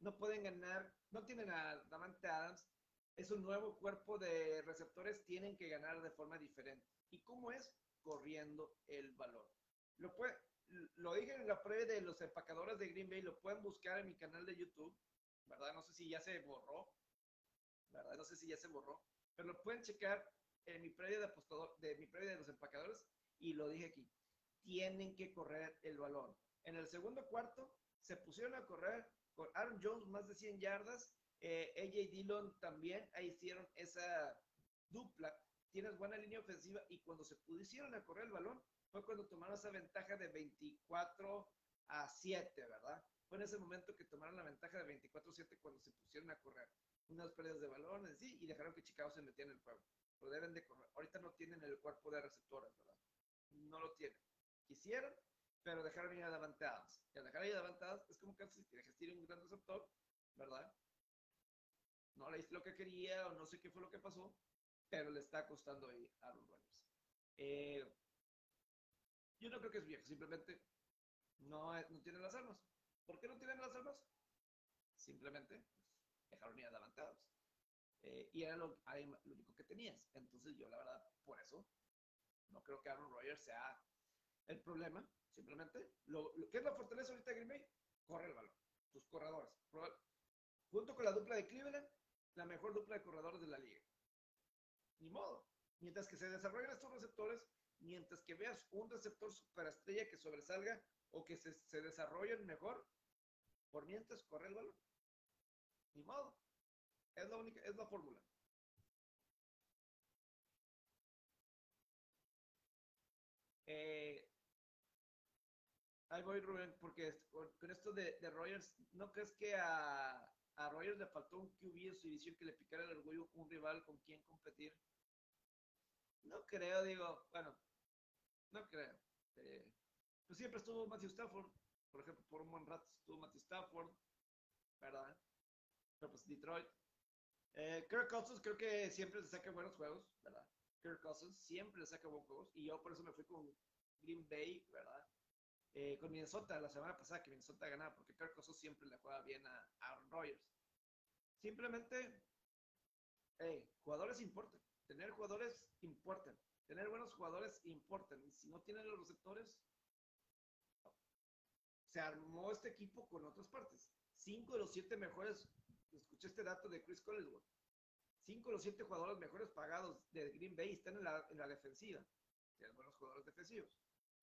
no pueden ganar, no tienen a Davante Adams, es un nuevo cuerpo de receptores, tienen que ganar de forma diferente. ¿Y cómo es? Corriendo el valor. Lo, puede, lo dije en la previa de los empacadores de Green Bay, lo pueden buscar en mi canal de YouTube, ¿verdad? No sé si ya se borró, ¿verdad? No sé si ya se borró, pero lo pueden checar en mi previa de apostador, de mi previa de los empacadores, y lo dije aquí. Tienen que correr el balón. En el segundo cuarto se pusieron a correr con Aaron Jones más de 100 yardas, eh, AJ Dillon también, ahí hicieron esa dupla. Tienes buena línea ofensiva y cuando se pusieron a correr el balón fue cuando tomaron esa ventaja de 24 a 7, ¿verdad? Fue en ese momento que tomaron la ventaja de 24 a 7 cuando se pusieron a correr. Unas pérdidas de balón, sí, y dejaron que Chicago se metiera en el juego. Pero deben de correr. Ahorita no tienen el cuerpo de receptores, ¿verdad? No lo tienen. Quisieron, pero dejaron ir adelantados. Y al dejar ir adelantados es como que si te ir un gran receptor, ¿verdad? No le hice lo que quería o no sé qué fue lo que pasó, pero le está costando ahí a Aaron Rodgers. Eh, yo no creo que es viejo, simplemente no, no tienen las armas. ¿Por qué no tienen las armas? Simplemente pues, dejaron ir adelantados. Eh, y era lo, lo, único que tenías. Entonces yo la verdad, por eso, no creo que Aaron Rodgers sea el problema. Simplemente, lo, que es la fortaleza ahorita de Green Bay, corre el balón. Tus corredores. Junto con la dupla de Cleveland, la mejor dupla de corredores de la liga. Ni modo. Mientras que se desarrollen estos receptores, mientras que veas un receptor superestrella que sobresalga o que se, se desarrollen mejor, por mientras corre el balón. Ni modo. Es la única, es la fórmula. Eh, ahí voy, Rubén, porque con, esto de, de, Rogers, ¿no crees que a, a Rogers le faltó un QB en su división que le picara el orgullo un rival con quien competir? No creo, digo, bueno, no creo. Eh, pues siempre estuvo Matthew Stafford, por ejemplo, por un buen rato estuvo Matthew Stafford, ¿verdad? Pero pues Detroit. Eh, Kirk Cousins creo que siempre le saca buenos juegos, ¿verdad? Kirk Cousins siempre le saca buenos juegos y yo por eso me fui con Green Bay, ¿verdad? Eh, con Minnesota la semana pasada que Minnesota ganaba porque Kirk siempre le juega bien a Aaron Rodgers. Simplemente, hey, jugadores importan. Tener jugadores importan. Tener buenos jugadores importan. Y si no tienen los receptores, se armó este equipo con otras partes. Cinco de los siete mejores, escuché este dato de Chris Collinsworth, cinco de los siete jugadores mejores pagados de Green Bay están en la, en la defensiva. Tienes buenos jugadores defensivos.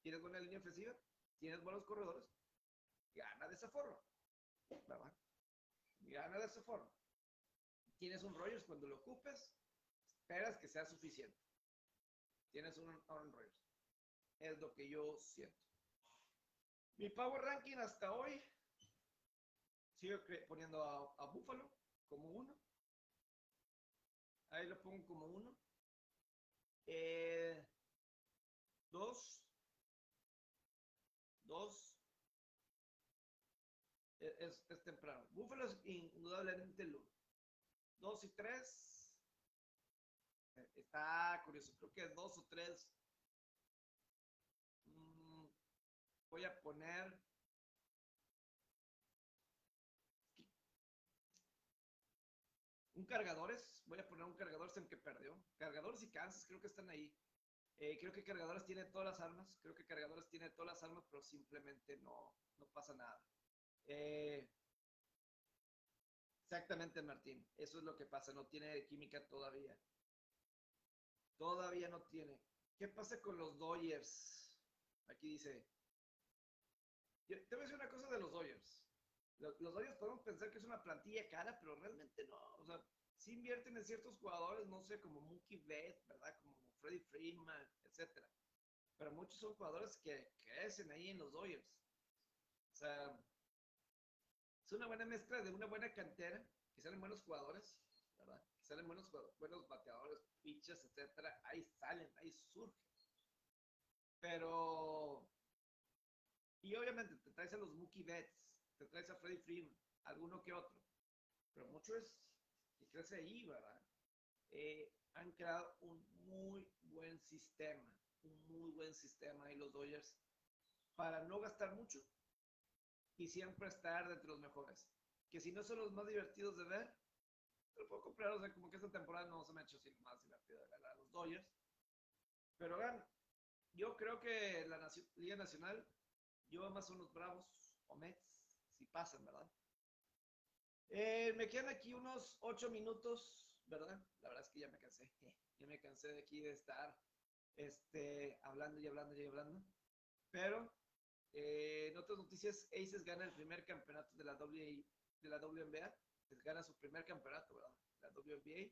Tienes buena línea ofensiva. Tienes buenos corredores. Gana de esa forma. ¿Verdad? Gana de esa forma. Tienes un Rogers cuando lo ocupes, esperas que sea suficiente. Tienes un Aaron. Es lo que yo siento. Mi power ranking hasta hoy sigo poniendo a, Buffalo como uno. Ahí lo pongo como uno. Eh, dos. Dos. E, es, es, temprano. Buffalo es indudablemente el uno. Dos y tres Está curioso, creo que dos o tres. Mm, voy a poner. Un cargadores, voy a poner un cargadores en que perdió. Cargadores y Kansas creo que están ahí. Eh, creo que Cargadores tiene todas las armas, creo que Cargadores tiene todas las armas, pero simplemente no, no pasa nada. Eh, exactamente, Martín, eso es lo que pasa, no tiene química todavía. Todavía no tiene. ¿Qué pasa con los Dodgers? Aquí dice. te voy a decir una cosa de los Dodgers. Los, Dodgers podemos pensar que es una plantilla cara, pero realmente no. O sea, invierten en ciertos jugadores, no sé, como Mookie Betts, ¿verdad? Como Freddie Freeman, etcétera. Pero muchos son jugadores que crecen ahí en los Dodgers. O sea, es una buena mezcla de una buena cantera, que salen buenos jugadores, ¿verdad? salen buenos, buenos bateadores, pitchers, etcétera, ahí salen, ahí surgen. Pero. Y obviamente te traes a los Mookie Betts, te traes a Freddie Freeman, alguno que otro. Pero mucho es crece ahí, ¿verdad? Eh, han creado un muy buen sistema, un muy buen sistema ahí los Dodgers para no gastar mucho y siempre estar entre los mejores. Que si no son los más divertidos de ver, lo puedo comprar, o sea, como que esta temporada no se me ha hecho más divertida de ganar a los Dodgers. Pero vean, yo creo que la Liga Nacional, yo más unos Bravos o Mets, si pasan, ¿verdad? Eh, me quedan aquí unos 8 minutos, ¿verdad? La verdad es que ya me cansé. Ya me cansé de aquí de estar este, hablando y hablando y hablando. Pero eh, en otras noticias, Aces gana el primer campeonato de la, w, de la WNBA. Gana su primer campeonato, ¿verdad? La WNBA.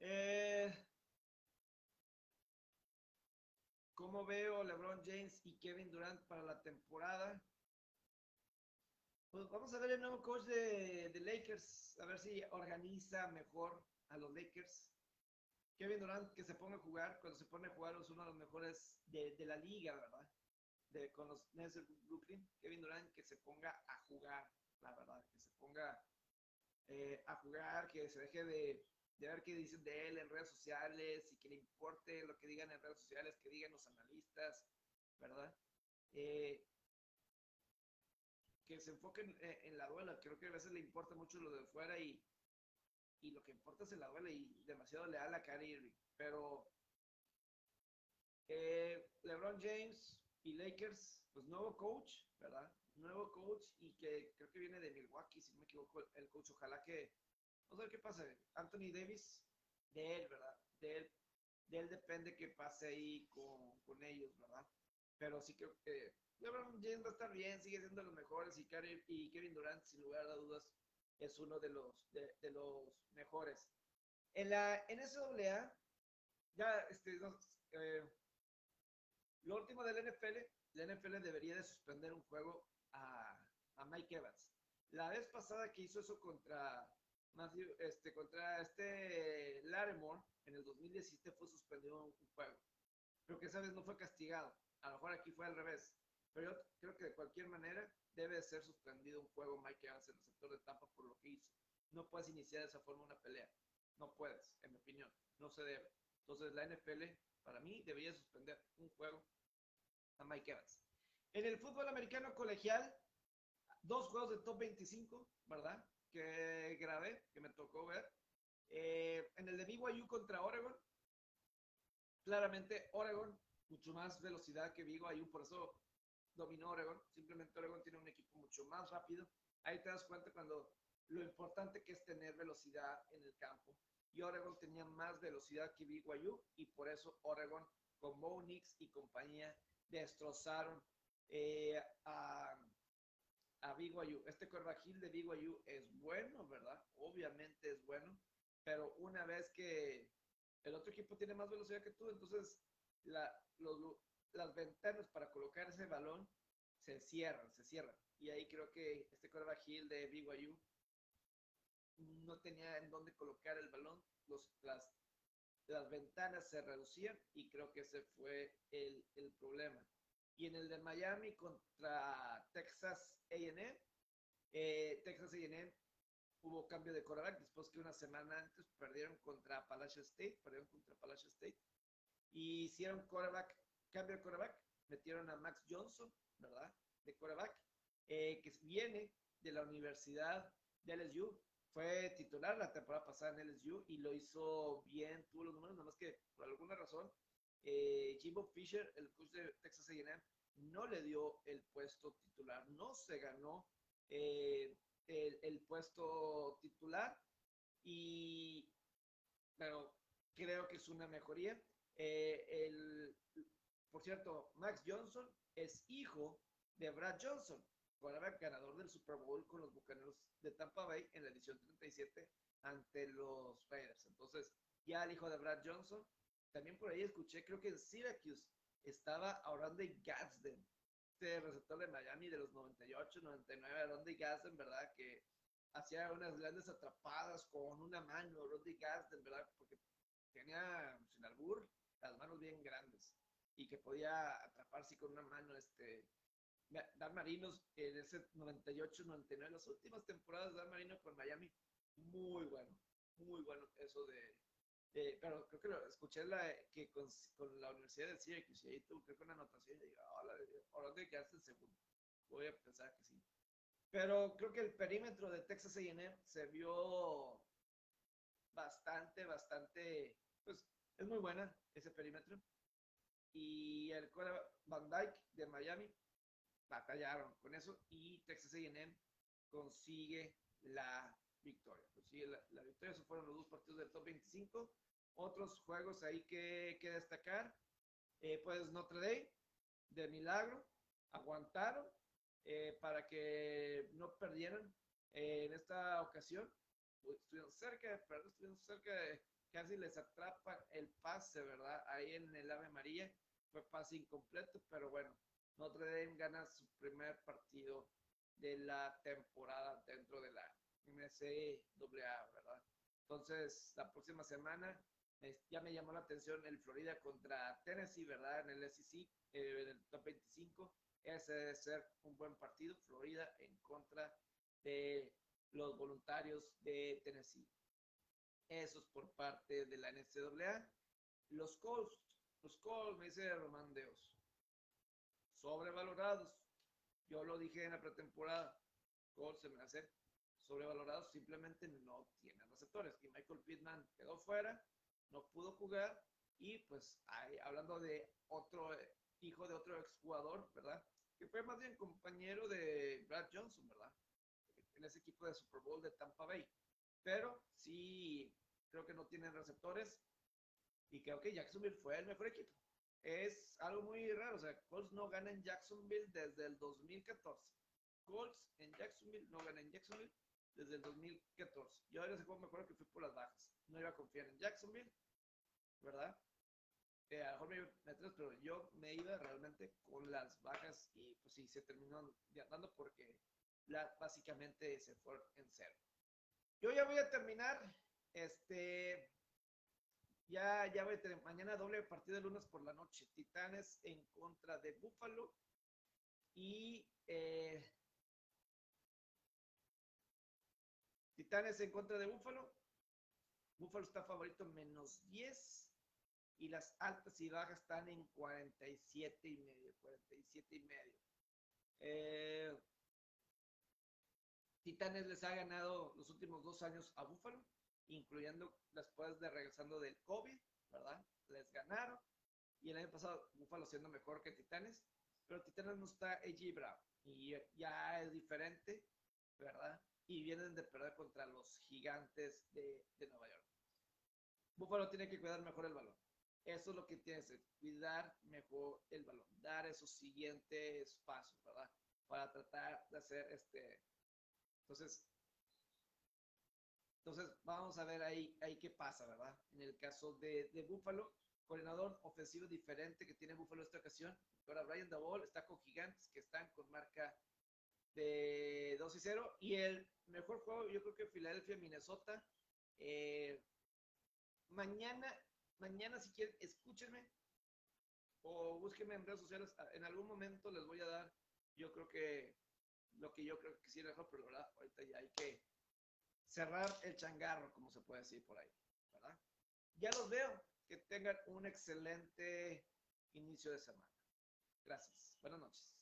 Eh, ¿Cómo veo LeBron James y Kevin Durant para la temporada? Pues vamos a ver el nuevo coach de, de Lakers, a ver si organiza mejor a los Lakers. Kevin Durant que se ponga a jugar, cuando se pone a jugar es uno de los mejores de, de la liga, ¿verdad? De, con los Nets de Brooklyn. Kevin Durant que se ponga a jugar, la verdad, que se ponga eh, a jugar, que se deje de de ver qué dicen de él en redes sociales y que le importe lo que digan en redes sociales, que digan los analistas, ¿verdad? Eh, que se enfoquen en, la duela. Creo que a veces le importa mucho lo de fuera y, y lo que importa es en la duela y demasiado leal a Kyrie Irving. Pero eh, LeBron James y Lakers, pues nuevo coach, ¿verdad? Nuevo coach y que creo que viene de Milwaukee, si no me equivoco, el coach. Ojalá que Vamos a ver qué pasa. Anthony Davis, de él, ¿verdad? De él, de él depende qué pase ahí con, con ellos, ¿verdad? Pero sí creo que LeBron James va a estar bien, sigue siendo de los mejores y, y Kevin Durant, sin lugar a dudas, es uno de los, de, los mejores. En la NCAA, ya, este, eh, lo último del NFL, la NFL debería de suspender un juego a, a Mike Evans. La vez pasada que hizo eso contra este, contra este Larimore, en el 2017 fue suspendido un, juego. Creo que esa vez no fue castigado. A lo mejor aquí fue al revés. Pero yo creo que de cualquier manera debe ser suspendido un juego Mike Evans en el sector de Tampa por lo que hizo. No puedes iniciar de esa forma una pelea. No puedes, en mi opinión. No se debe. Entonces la NFL, para mí, debería suspender un juego a Mike Evans. En el fútbol americano colegial, dos juegos de top 25, ¿verdad? que grabé, que me tocó ver. Eh, en el de BYU contra Oregon, claramente Oregon, mucho más velocidad que BYU, por eso dominó Oregon. Simplemente Oregon tiene un equipo mucho más rápido. Ahí te das cuenta cuando lo importante que es tener velocidad en el campo. Y Oregon tenía más velocidad que BYU y por eso Oregon con Bo y compañía destrozaron eh, a, a BYU. Este Hill de BYU es bueno, ¿verdad? Obviamente es bueno, pero una vez que el otro equipo tiene más velocidad que tú, entonces la, las ventanas para colocar ese balón se cierran, se cierran. Y ahí creo que este Hill de BYU no tenía en dónde colocar el balón, las, ventanas se reducían y creo que ese fue el, problema. Y en el de Miami contra Texas AM, eh, Texas AM hubo cambio de quarterback después que una semana antes perdieron contra Appalachian State, perdieron contra Appalachian State. Hicieron quarterback, cambio de quarterback, metieron a Max Johnson, ¿verdad? De quarterback, eh, que viene de la Universidad de LSU. Fue titular la temporada pasada en LSU y lo hizo bien, tuvo los números, nada más que por alguna razón eh, Jimbo Fisher, el coach de Texas A&M, no le dio el puesto titular, no se ganó eh, el, puesto titular y pero creo que es una mejoría. Eh, el, por cierto, Max Johnson es hijo de Brad Johnson, ganador del Super Bowl con los Bucaneros de Tampa Bay en la edición 37 ante los Raiders. Entonces, ya el hijo de Brad Johnson también por ahí escuché, creo que en Syracuse estaba ahorrando de Gadsden, este receptor de Miami de los 98, 99, Rondy Gadsden, ¿verdad? Que hacía unas grandes atrapadas con una mano, Rondy Gadsden, ¿verdad? Porque tenía, sin albur, las manos bien grandes y que podía atraparse con una mano, este, Dan Marinos en ese 98, 99, las últimas temporadas de Dan Marino con Miami, muy bueno, muy bueno eso de, eh, pero creo que lo, escuché la, que con, con, la Universidad de Syracuse y ahí tuvo creo que una anotación y digo, hola, ahora de quedarse en segundo. Voy a pensar que sí. Pero creo que el perímetro de Texas A&M se vio bastante, bastante, pues es muy buena ese perímetro. Y el Van Dyke de Miami batallaron con eso y Texas A&M consigue la victoria. Sí, la, la victoria, esos fueron los dos partidos del top 25. Otros juegos ahí que, que destacar, eh, pues Notre Dame, de milagro, aguantaron eh, para que no perdieran eh, en esta ocasión. Estuvieron cerca de perder, estuvieron cerca de casi les atrapa el pase, ¿verdad? Ahí en el Ave María fue pase incompleto, pero bueno, Notre Dame gana su primer partido de la temporada dentro de la NCAA, ¿verdad? Entonces, la próxima semana ya me llamó la atención el Florida contra Tennessee, ¿verdad? En el SEC, eh, en el top 25. Ese debe ser un buen partido, Florida en contra de los voluntarios de Tennessee. Eso es por parte de la NCAA. Los Colts, los Colts, me dice Román Deos, sobrevalorados. Yo lo dije en la pretemporada, Colts se me hace sobrevalorados, simplemente no tienen receptores. Y Michael Pittman quedó fuera, no pudo jugar. Y pues hablando de otro hijo de otro exjugador, ¿verdad? Que fue más bien compañero de Brad Johnson, ¿verdad? En ese equipo de Super Bowl de Tampa Bay pero sí creo que no tienen receptores y creo que Jacksonville fue el mejor equipo. Es algo muy raro, o sea, Colts no gana en Jacksonville desde el 2014. Colts en Jacksonville no gana en Jacksonville desde el 2014. Yo ahora me acuerdo que fui por las bajas. No iba a confiar en Jacksonville, ¿verdad? Eh, a lo mejor me iba a meter, pero yo me iba realmente con las bajas y pues sí, se terminó dando porque la, básicamente se fue en cero. Yo ya voy a terminar. Este. Ya, ya voy a tener mañana doble partido de lunes por la noche. Titanes en contra de Buffalo. Y eh, Titanes en contra de Buffalo. Buffalo está favorito menos 10 y las altas y bajas están en 47 y medio, 47 y medio. Eh, Titanes les ha ganado los últimos dos años a Buffalo, incluyendo después de regresando del COVID, ¿verdad? Les ganaron. Y el año pasado Buffalo siendo mejor que Titanes, pero Titanes no está AJ Brown y ya es diferente, ¿verdad? Y vienen de perder contra los gigantes de, de Nueva York. Buffalo tiene que cuidar mejor el balón. Eso es lo que tiene que hacer, cuidar mejor el balón, dar esos siguientes pasos, ¿verdad? Para tratar de hacer este, entonces, entonces vamos a ver ahí, ahí qué pasa, ¿verdad? En el caso de, de Buffalo, coordinador ofensivo diferente que tiene Buffalo esta ocasión. Ahora Brian Dabol está con Gigantes que están con marca de 2 y 0. Y el mejor juego, yo creo que Filadelfia, Minnesota. Eh, mañana, mañana si quieren, escúchenme o búsquenme en redes sociales. En algún momento les voy a dar, yo creo que lo que yo creo que sí mejor, pero ahorita ya hay que cerrar el changarro, como se puede decir por ahí. Ya los veo. Que tengan un excelente inicio de semana. Gracias. Buenas noches.